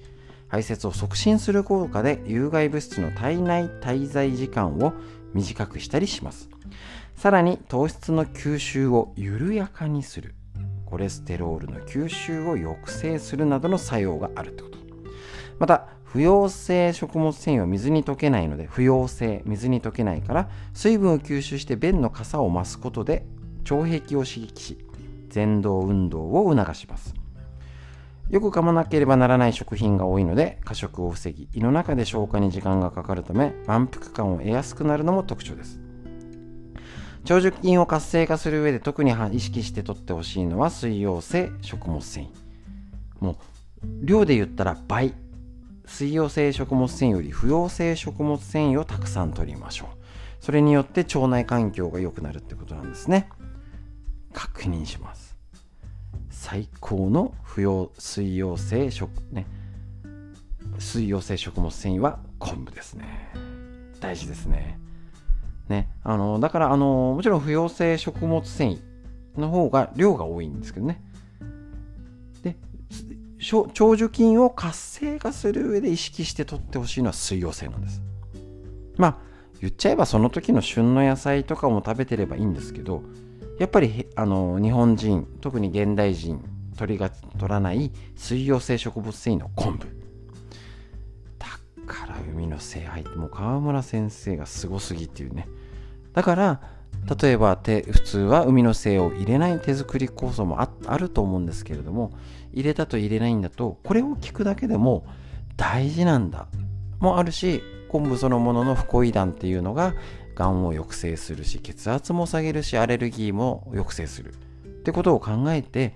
排泄を促進する効果で有害物質の体内滞在時間を短くしたりします。さらに糖質の吸収を緩やかにする。コレステロールの吸収を抑制するなどの作用があるってこと。また不溶性食物繊維は水に溶けないので不溶性水に溶けないから水分を吸収して便の傘を増すことで腸壁を刺激し蠕動運動を促します。よく噛まなければならない食品が多いので過食を防ぎ胃の中で消化に時間がかかるため満腹感を得やすくなるのも特徴です。長寿筋を活性化する上で特に意識して取ってほしいのは水溶性食物繊維。もう量で言ったら倍。水溶性食物繊維より不溶性食物繊維をたくさん摂りましょう。それによって腸内環境が良くなるってことなんですね。確認します。最高の不溶水溶性食ね。水溶性食物繊維は昆布ですね。大事ですね。ね。あのだからあのもちろん不溶性食物繊維の方が量が多いんですけどね。で長寿菌を活性化する上で意識して取ってほしいのは水溶性なんです。まあ言っちゃえばその時の旬の野菜とかも食べてればいいんですけどやっぱりあの日本人特に現代人取りが取らない水溶性植物繊維の昆布。だから海の精入ってもう川村先生がすごすぎっていうね。だから例えば手普通は海の精を入れない手作り酵素もあると思うんですけれども入れたと入れないんだとこれを聞くだけでも大事なんだ。もあるし昆布そのもののフコイダンっていうのががんを抑制するし血圧も下げるしアレルギーも抑制する。ってことを考えて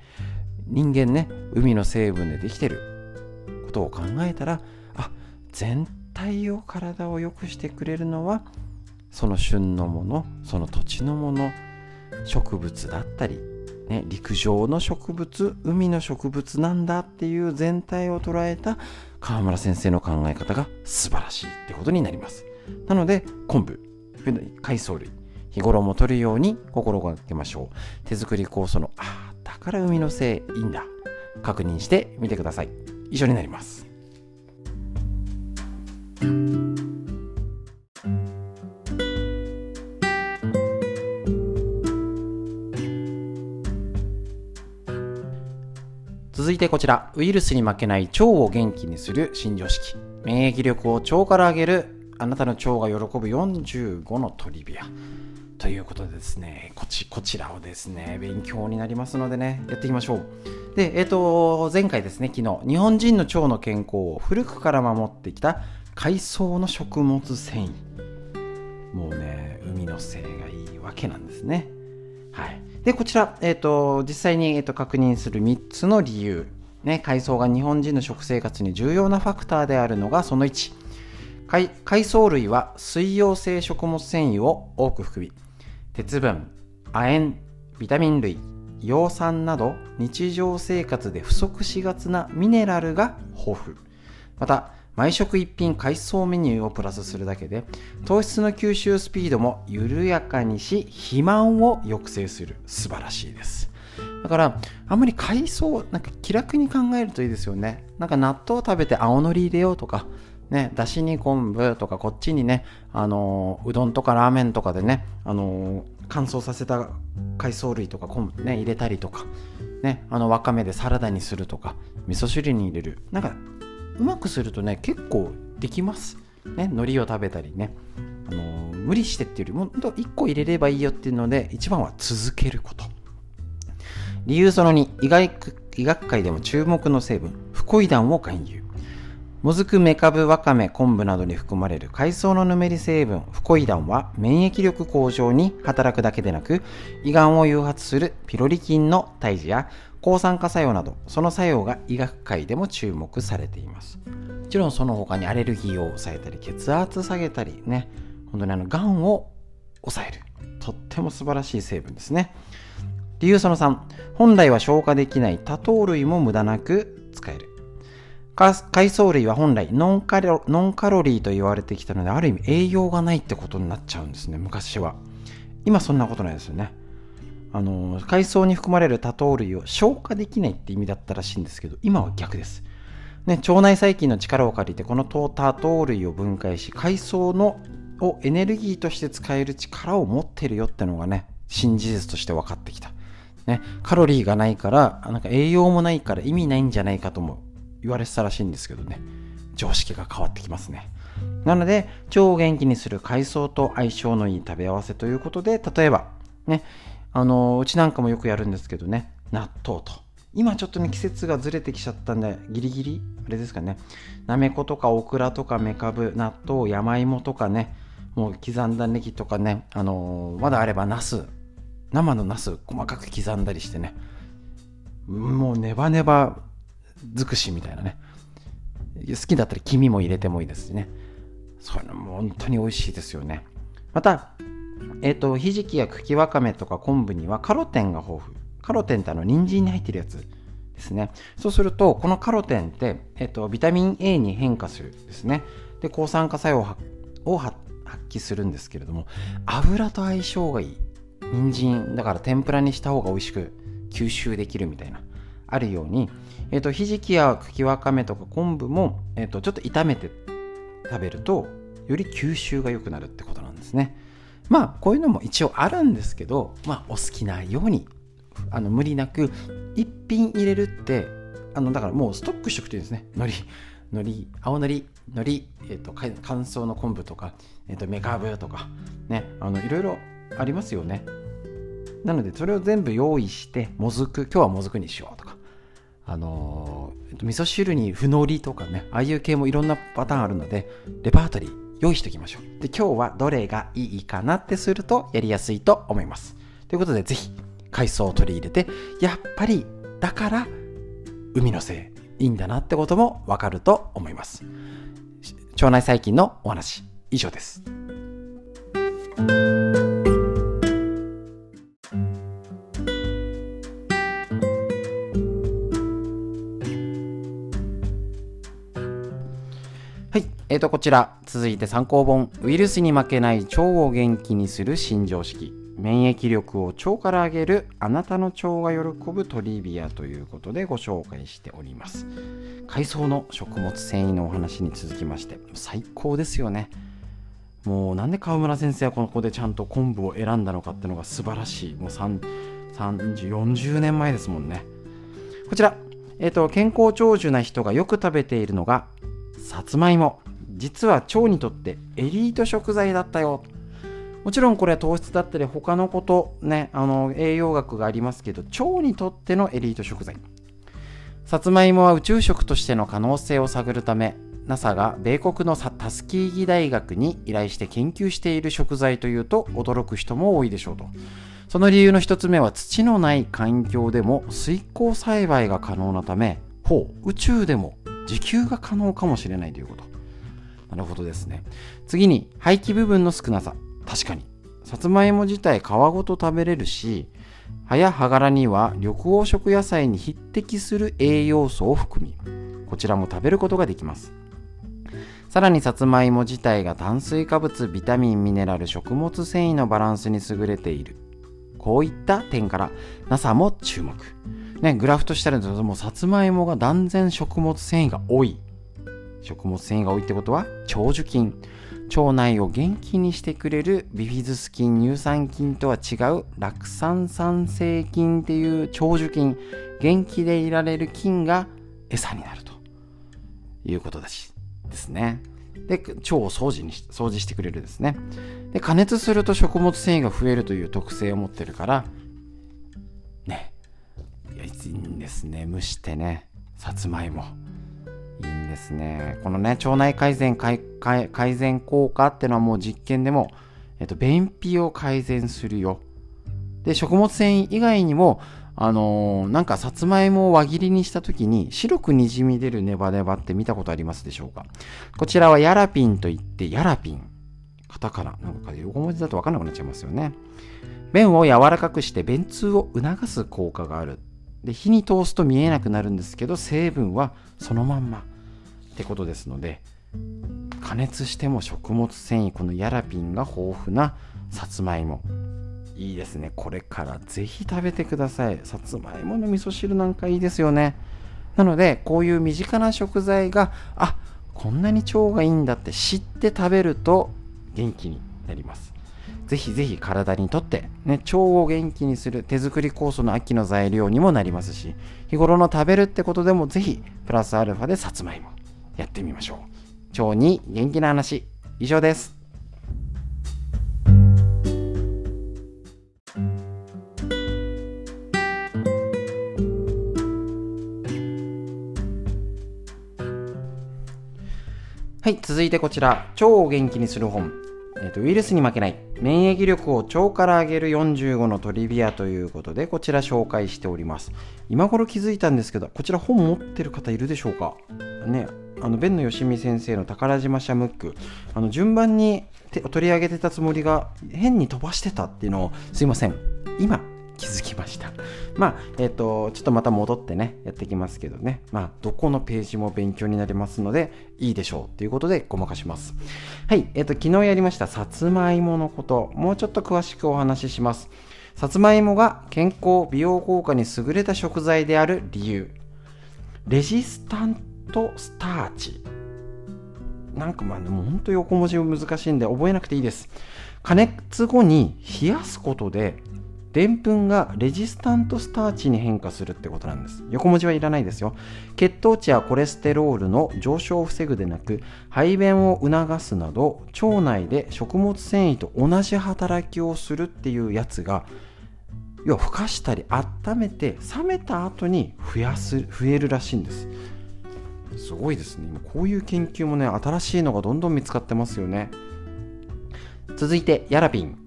人間ね海の成分でできてる。ことを考えたらあ全体を体を良くしてくれるのはその旬のものその土地のもの植物だったり、ね、陸上の植物海の植物なんだっていう全体を捉えた川村先生の考え方が素晴らしいってことになります。なので昆布海藻類日頃も取るように心がけましょう。手作り酵素のああだから海のせいいいんだ。確認してみてください。以上になります。続いてこちら、ウイルスに負けない腸を元気にする新常識。免疫力を腸から上げる、あなたの腸が喜ぶ45のトリビア。ということでですね、こちこちらをですね、勉強になりますのでね、やっていきましょう。で、えっ、ー、と、前回ですね、昨日、日本人の腸の健康を古くから守ってきた海藻の食物繊維。もうね、海の精がいいわけなんですね。はい。で、こちら、えっ、ー、と、実際に、えーと、確認する3つの理由。ね、海藻が日本人の食生活に重要なファクターであるのがその1。海海藻類は水溶性食物繊維を多く含み、鉄分、亜鉛、ビタミン類、葉酸など日常生活で不足しがちなミネラルが豊富。また、毎食一品海藻メニューをプラスするだけで糖質の吸収スピードも緩やかにし肥満を抑制する。素晴らしいです。だからあんまり海藻なんか気楽に考えるといいですよね。なんか納豆食べて青のり入れようとかね、だしに昆布とかこっちにね、あのうどんとかラーメンとかでね、あの乾燥させた海藻類とか昆布ね入れたりとかねあのわかめでサラダにするとか味噌汁に入れる。なんかうまくするとね結構できます。ね海苔を食べたりね。あの無理してっていうよりも1個入れればいいよっていうので一番は続けること。理由その2医学医学界でも注目の成分。フコイダンを含有。もずく、メカブ、ワカメ、昆布などに含まれる。海藻のぬめり成分。フコイダンは免疫力向上に働くだけでなく胃がんを誘発するピロリ菌の退治や抗酸化作用などその作用が医学界でも注目されています。もちろんその他にアレルギーを抑えたり血圧下げたりね本当にあのがんを抑える。とっても素晴らしい成分ですね。理由その3本来は消化できない多糖類も無駄なく使える。海藻類は本来ノンカロノンカロリーと言われてきたのである意味栄養がないってことになっちゃうんですね昔は。今そんなことないですよね。あの海藻に含まれる多糖類を消化できないって意味だったらしいんですけど今は逆です、ね、腸内細菌の力を借りてこの多糖類を分解し海藻のをエネルギーとして使える力を持ってるよってのがね新事実として分かってきた、ね、カロリーがないからなんか栄養もないから意味ないんじゃないかとも言われてたらしいんですけどね。常識が変わってきますね。なので腸を元気にする海藻と相性のいい食べ合わせということで例えばねあのうちなんかもよくやるんですけどね。納豆と。今ちょっとね季節がずれてきちゃったんでギリギリ？あれですかね。なめことかオクラとかめかぶ納豆山芋とかね。もう刻んだネギとかね。あのー、まだあればナス生のナス細かく刻んだりしてね。もうネバネバ尽くしみたいなね。好きだったら黄身も入れてもいいですしね。そういうのも本当に美味しいですよね。またえっ、とひじきや茎わかめとか昆布にはカロテンが豊富。カロテンってあの人参に入ってるやつですね。そうするとこのカロテンって、えっ、と、ビタミン A に変化するですね。で抗酸化作用を発揮するんですけれども油と相性がいい。人参だから天ぷらにした方が美味しく吸収できるみたいな。あるように、えーと、ひじきや茎わかめとか昆布も、えーと、ちょっと炒めて食べるとより吸収が良くなるってことなんですね。まあこういうのも一応あるんですけど、まあ、お好きなようにあの無理なく一品入れるってあのだからもうストックしておくといいですね。海苔海苔青のり海苔、えーと、乾燥の昆布とか、えーと、とめかぶとかねあのいろいろありますよね。なのでそれを全部用意してもずく今日はもずくにしようとかあのー、味噌汁にふのりとかねああいう系もいろんなパターンあるのでレパートリー用意しておきましょう。で今日はどれがいいかなってするとやりやすいと思います。ということでぜひ海藻を取り入れてやっぱりだから海のせいいいんだなってこともわかると思います。腸内細菌のお話以上です。えっ、ー、と、こちら、続いて参考本、ウイルスに負けない腸を元気にする新常識。免疫力を腸から上げるあなたの腸が喜ぶトリビアということでご紹介しております。海藻の食物繊維のお話に続きまして、最高ですよね。もうなんで川村先生はここでちゃんと昆布を選んだのかってのが素晴らしい。もう30、40年前ですもんね。こちら、えっ、ー、と、健康長寿な人がよく食べているのが、さつまいも。実は腸にとってエリート食材だったよ。もちろんこれは糖質だったり他のことねあの栄養学がありますけど腸にとってのエリート食材。さつまいもは宇宙食としての可能性を探るため NASA が米国のタスキーギ大学に依頼して研究している食材というと驚く人も多いでしょうと。その理由の一つ目は土のない環境でも水耕栽培が可能なためほう宇宙でも自給が可能かもしれないということ。なるほどですね。次に、廃棄部分の少なさ。確かに。さつまいも自体皮ごと食べれるし、葉や葉柄には緑黄色野菜に匹敵する栄養素を含み、こちらも食べることができます。さらにさつまいも自体が炭水化物、ビタミン、ミネラル、食物繊維のバランスに優れている。こういった点から NASA も注目。ね、グラフとしたらもさつまいもが断然食物繊維が多い食物繊維が多いってことは長寿菌。腸内を元気にしてくれるビフィズス菌乳酸菌とは違う酪酸酸性菌っていう長寿菌。元気でいられる菌が餌になると。いうことだしですね。で腸を掃除に掃除してくれるですね。で加熱すると食物繊維が増えるという特性を持ってるからねいやいいんですね。蒸してねさつまいも。いいんですね。このね、腸内改善改善効果っていうのはもう実験でも、えっと、便秘を改善するよ。で、食物繊維以外にも、あのー、なんかさつまいもを輪切りにした時に白くにじみ出るネバネバって見たことありますでしょうか？こちらはヤラピンといってヤラピン。カタカナ。なんか横文字だとわかんなくなっちゃいますよね。便を柔らかくして便通を促す効果がある。で、火に通すと見えなくなるんですけど、成分はそのまんま。ってことですので加熱しても食物繊維このヤラピンが豊富なさつまいも。いいですね。これからぜひ食べてください。さつまいもの味噌汁なんかいいですよね。なのでこういう身近な食材があこんなに腸がいいんだって知って食べると元気になります。ぜひぜひ体にとって、ね、腸を元気にする手作り酵素の秋の材料にもなりますし日頃の食べるってことでもぜひプラスアルファでさつまいも。やってみましょう。腸に元気な話以上です。はい、続いてこちら、腸を元気にする本。えーと、ウイルスに負けない免疫力を腸から上げる45のトリビアということでこちら紹介しております。今頃気づいたんですけどこちら本持ってる方いるでしょうか？ね。あの弁野よしみ先生の宝島社ムック。あの順番に取り上げてたつもりが変に飛ばしてたっていうのをすいません。今気づきました。まあえっ、ー、とちょっとまた戻ってねやってきますけどね。まあどこのページも勉強になりますのでいいでしょうということでごまかします。はいえっ、ー、と昨日やりましたさつまいものこと。もうちょっと詳しくお話しします。さつまいもが健康美容効果に優れた食材である理由。レジスタントスターチ。なんかまあでも本当横文字難しいんで覚えなくていいです。加熱後に冷やすことででんぷんがレジスタントスターチに変化するってことなんです。横文字はいらないですよ。血糖値やコレステロールの上昇を防ぐでなく排便を促すなど腸内で食物繊維と同じ働きをするっていうやつが要はふかしたり温めて冷めた後に増やす増えるらしいんです。すごいですね。今こういう研究もね新しいのがどんどん見つかってますよね。続いてヤラピン。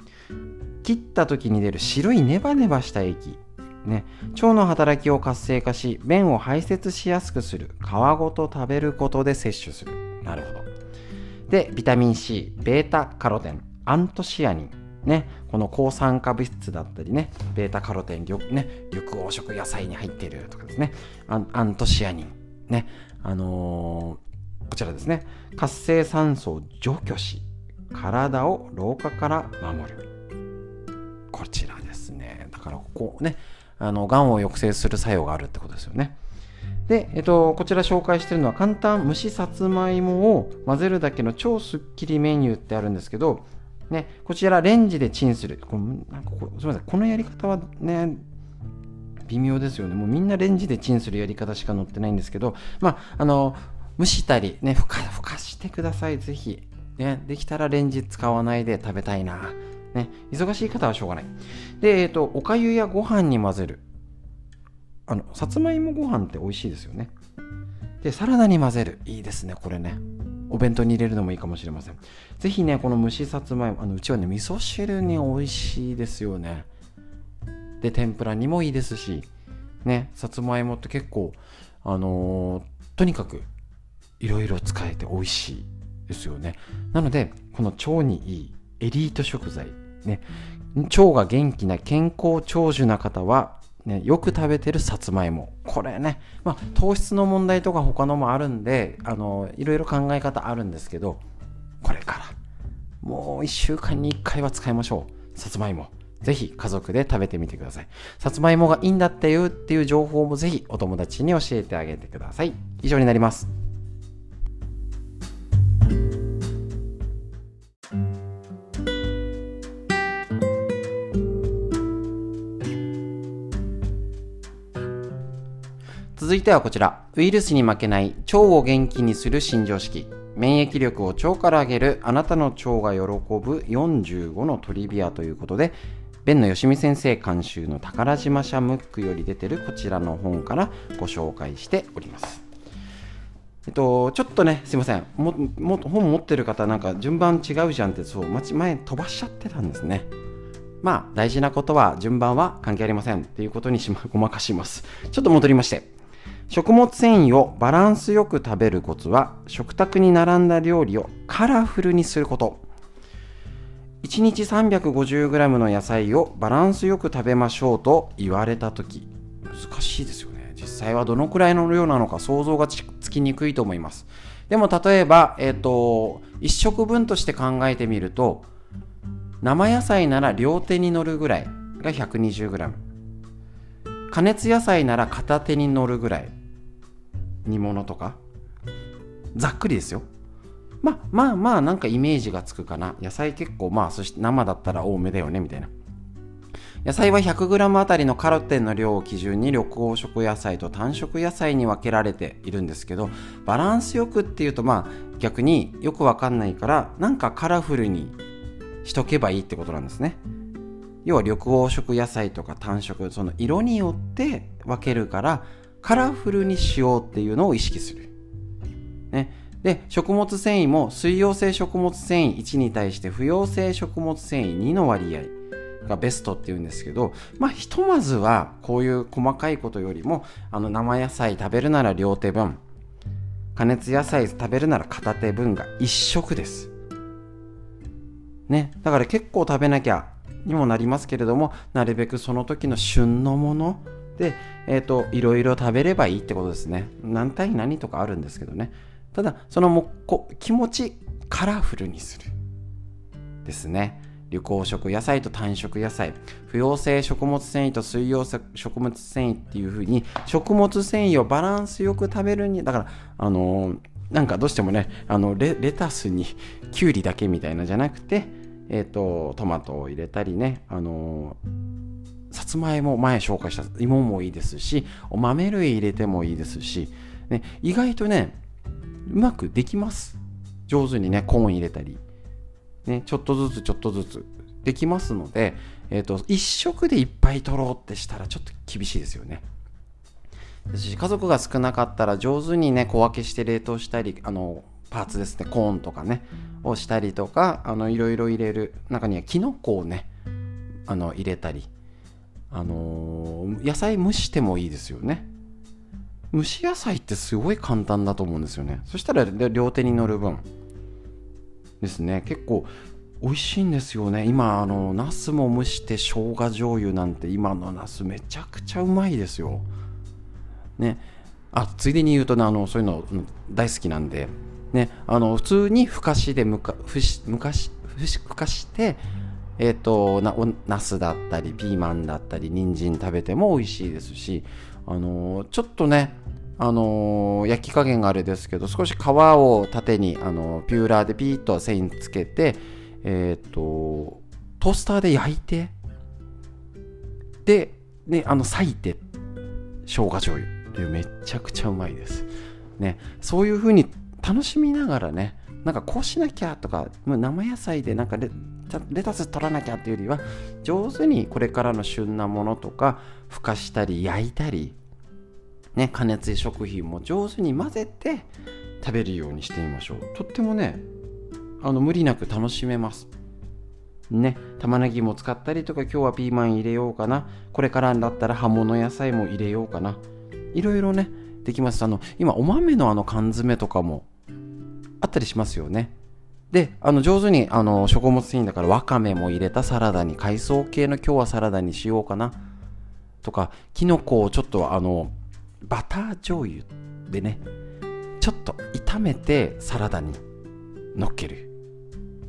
切った時に出る白いネバネバした液。ね、腸の働きを活性化し便を排泄しやすくする。皮ごと食べることで摂取する。なるほど。でビタミン C ベータカロテン。アントシアニン。ね、この抗酸化物質だったりね、ベータカロテン、緑,、ね、緑黄色野菜に入っているとかですね、アントシアニン、ね、あのー、こちらですね、活性酸素を除去し、体を老化から守る。こちらですね。だからここね、あの、癌を抑制する作用があるってことですよね。で、えっと、こちら紹介してるのは簡単蒸しさつまいもを混ぜるだけの超スッキリメニューってあるんですけど、ね、こちらレンジでチンする。こなんかこすみません、このやり方はね、微妙ですよね。もうみんなレンジでチンするやり方しか載ってないんですけど、まあ、あの、蒸したり、ね、ふか、ふかしてください、ぜひ。ね、できたらレンジ使わないで食べたいな。ね、忙しい方はしょうがない。で、えっ、ー、と、おかゆやご飯に混ぜる。あの、さつまいもご飯って美味しいですよね。で、サラダに混ぜる。いいですね、これね。お弁当に入れるのもいいかもしれません。ぜひね、この蒸しさつまいも、あのうちはね、味噌汁に美味しいですよね。で、天ぷらにもいいですし、ね、さつまいもって結構、あのー、とにかくいろいろ使えて美味しいですよね。なので、この腸にいいエリート食材ね、腸が元気な健康長寿な方は、ね、よく食べてるさつまいも。これね、まあ、糖質の問題とか他のもあるんで、あの、いろいろ考え方あるんですけど、これから、もう1週間に1回は使いましょう。さつまいも。ぜひ家族で食べてみてください。さつまいもがいいんだっていうっていう情報もぜひお友達に教えてあげてください。以上になります。続いてはこちら。ウイルスに負けない腸を元気にする新常識。免疫力を腸から上げるあなたの腸が喜ぶ45のトリビアということで、弁野よしみ先生監修の宝島社ムックより出てるこちらの本からご紹介しております。えっと、ちょっとね、すいません。も、も、本持ってる方なんか順番違うじゃんって、そう、前飛ばしちゃってたんですね。まあ、大事なことは順番は関係ありませんっていうことにしま、ごまかします。ちょっと戻りまして。食物繊維をバランスよく食べるコツは食卓に並んだ料理をカラフルにすること1日 350g の野菜をバランスよく食べましょうと言われた時。難しいですよね。実際はどのくらいの量なのか想像がつきにくいと思います。でも例えば、えっ、ー、と1食分として考えてみると生野菜なら両手に乗るぐらいが 120g 加熱野菜なら片手に乗るぐらい煮物とか。ざっくりですよ。まあまあまあなんかイメージがつくかな。野菜結構まあそして生だったら多めだよねみたいな。野菜は 100g あたりのカロテンの量を基準に緑黄色野菜と単色野菜に分けられているんですけどバランスよくっていうとまあ逆によくわかんないからなんかカラフルにしとけばいいってことなんですね。要は緑黄色野菜とか単色その色によって分けるからカラフルにしようっていうのを意識する。ね、で食物繊維も水溶性食物繊維1に対して不溶性食物繊維2の割合がベストっていうんですけどまあひとまずはこういう細かいことよりもあの生野菜食べるなら両手分加熱野菜食べるなら片手分が1食です。ね。だから結構食べなきゃにもなりますけれどもなるべくその時の旬のもので、えっ、ー、といろいろ食べればいいってことですね。何対何とかあるんですけどね。ただそのもこ気持ちカラフルにするですね。緑黄色野菜と単色野菜。不溶性食物繊維と水溶性食物繊維っていう風に食物繊維をバランスよく食べるにだからあのー、なんかどうしてもねあのレタスにきゅうりだけみたいなじゃなくてえっ、ー、とトマトを入れたりねあのー、さつまいも前紹介した芋もいいですしお豆類入れてもいいですし、ね、意外とねうまくできます。上手にねコーン入れたり。ね、ちょっとずつちょっとずつ。できますので、えーと、1食でいっぱい取ろうってしたらちょっと厳しいですよね。ですし家族が少なかったら上手にね小分けして冷凍したりあのパーツですねコーンとかねをしたりとかあのいろいろ入れる。中にはキノコをねあの入れたり。あのー、野菜蒸してもいいですよね。蒸し野菜ってすごい簡単だと思うんですよね。そしたら両手に乗る分。ですね。結構美味しいんですよね。今あのナスも蒸して生姜醤油なんて今のナスめちゃくちゃうまいですよ。ね。あついでに言うとねあのそういうの大好きなんで。ね。あの普通にふかしでむかふし昔ふかしてえっ、ー、となナスだったりピーマンだったり人参食べても美味しいですしあのちょっとねあのー、焼き加減があれですけど少し皮を縦に、あのピューラーでピーッと線つけて、えっ、とトースターで焼いてで、ね、あの裂いて生姜醤油。めちゃくちゃうまいです、ね、そういう風に楽しみながらねなんかこうしなきゃとか生野菜でなんかレレタス取らなきゃっていうよりは上手にこれからの旬なものとかふかしたり焼いたりね、加熱食品も上手に混ぜて食べるようにしてみましょう。とってもねあの無理なく楽しめます。ね玉ねぎも使ったりとか今日はピーマン入れようかな。これからだったら葉物野菜も入れようかな。いろいろねできます。あの今お豆のあの缶詰とかもあったりしますよね。であの上手にあの食物繊維だからわかめも入れたサラダに海藻系の今日はサラダにしようかな。とかきのこをちょっとあのバター醤油でねちょっと炒めてサラダにのっける。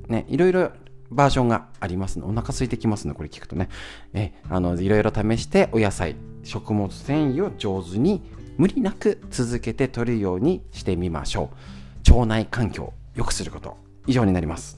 ねいろいろバージョンがありますのお腹空いてきますねこれ聞くとね。えあのいろいろ試してお野菜食物繊維を上手に無理なく続けて取るようにしてみましょう。腸内環境を良くすること。以上になります。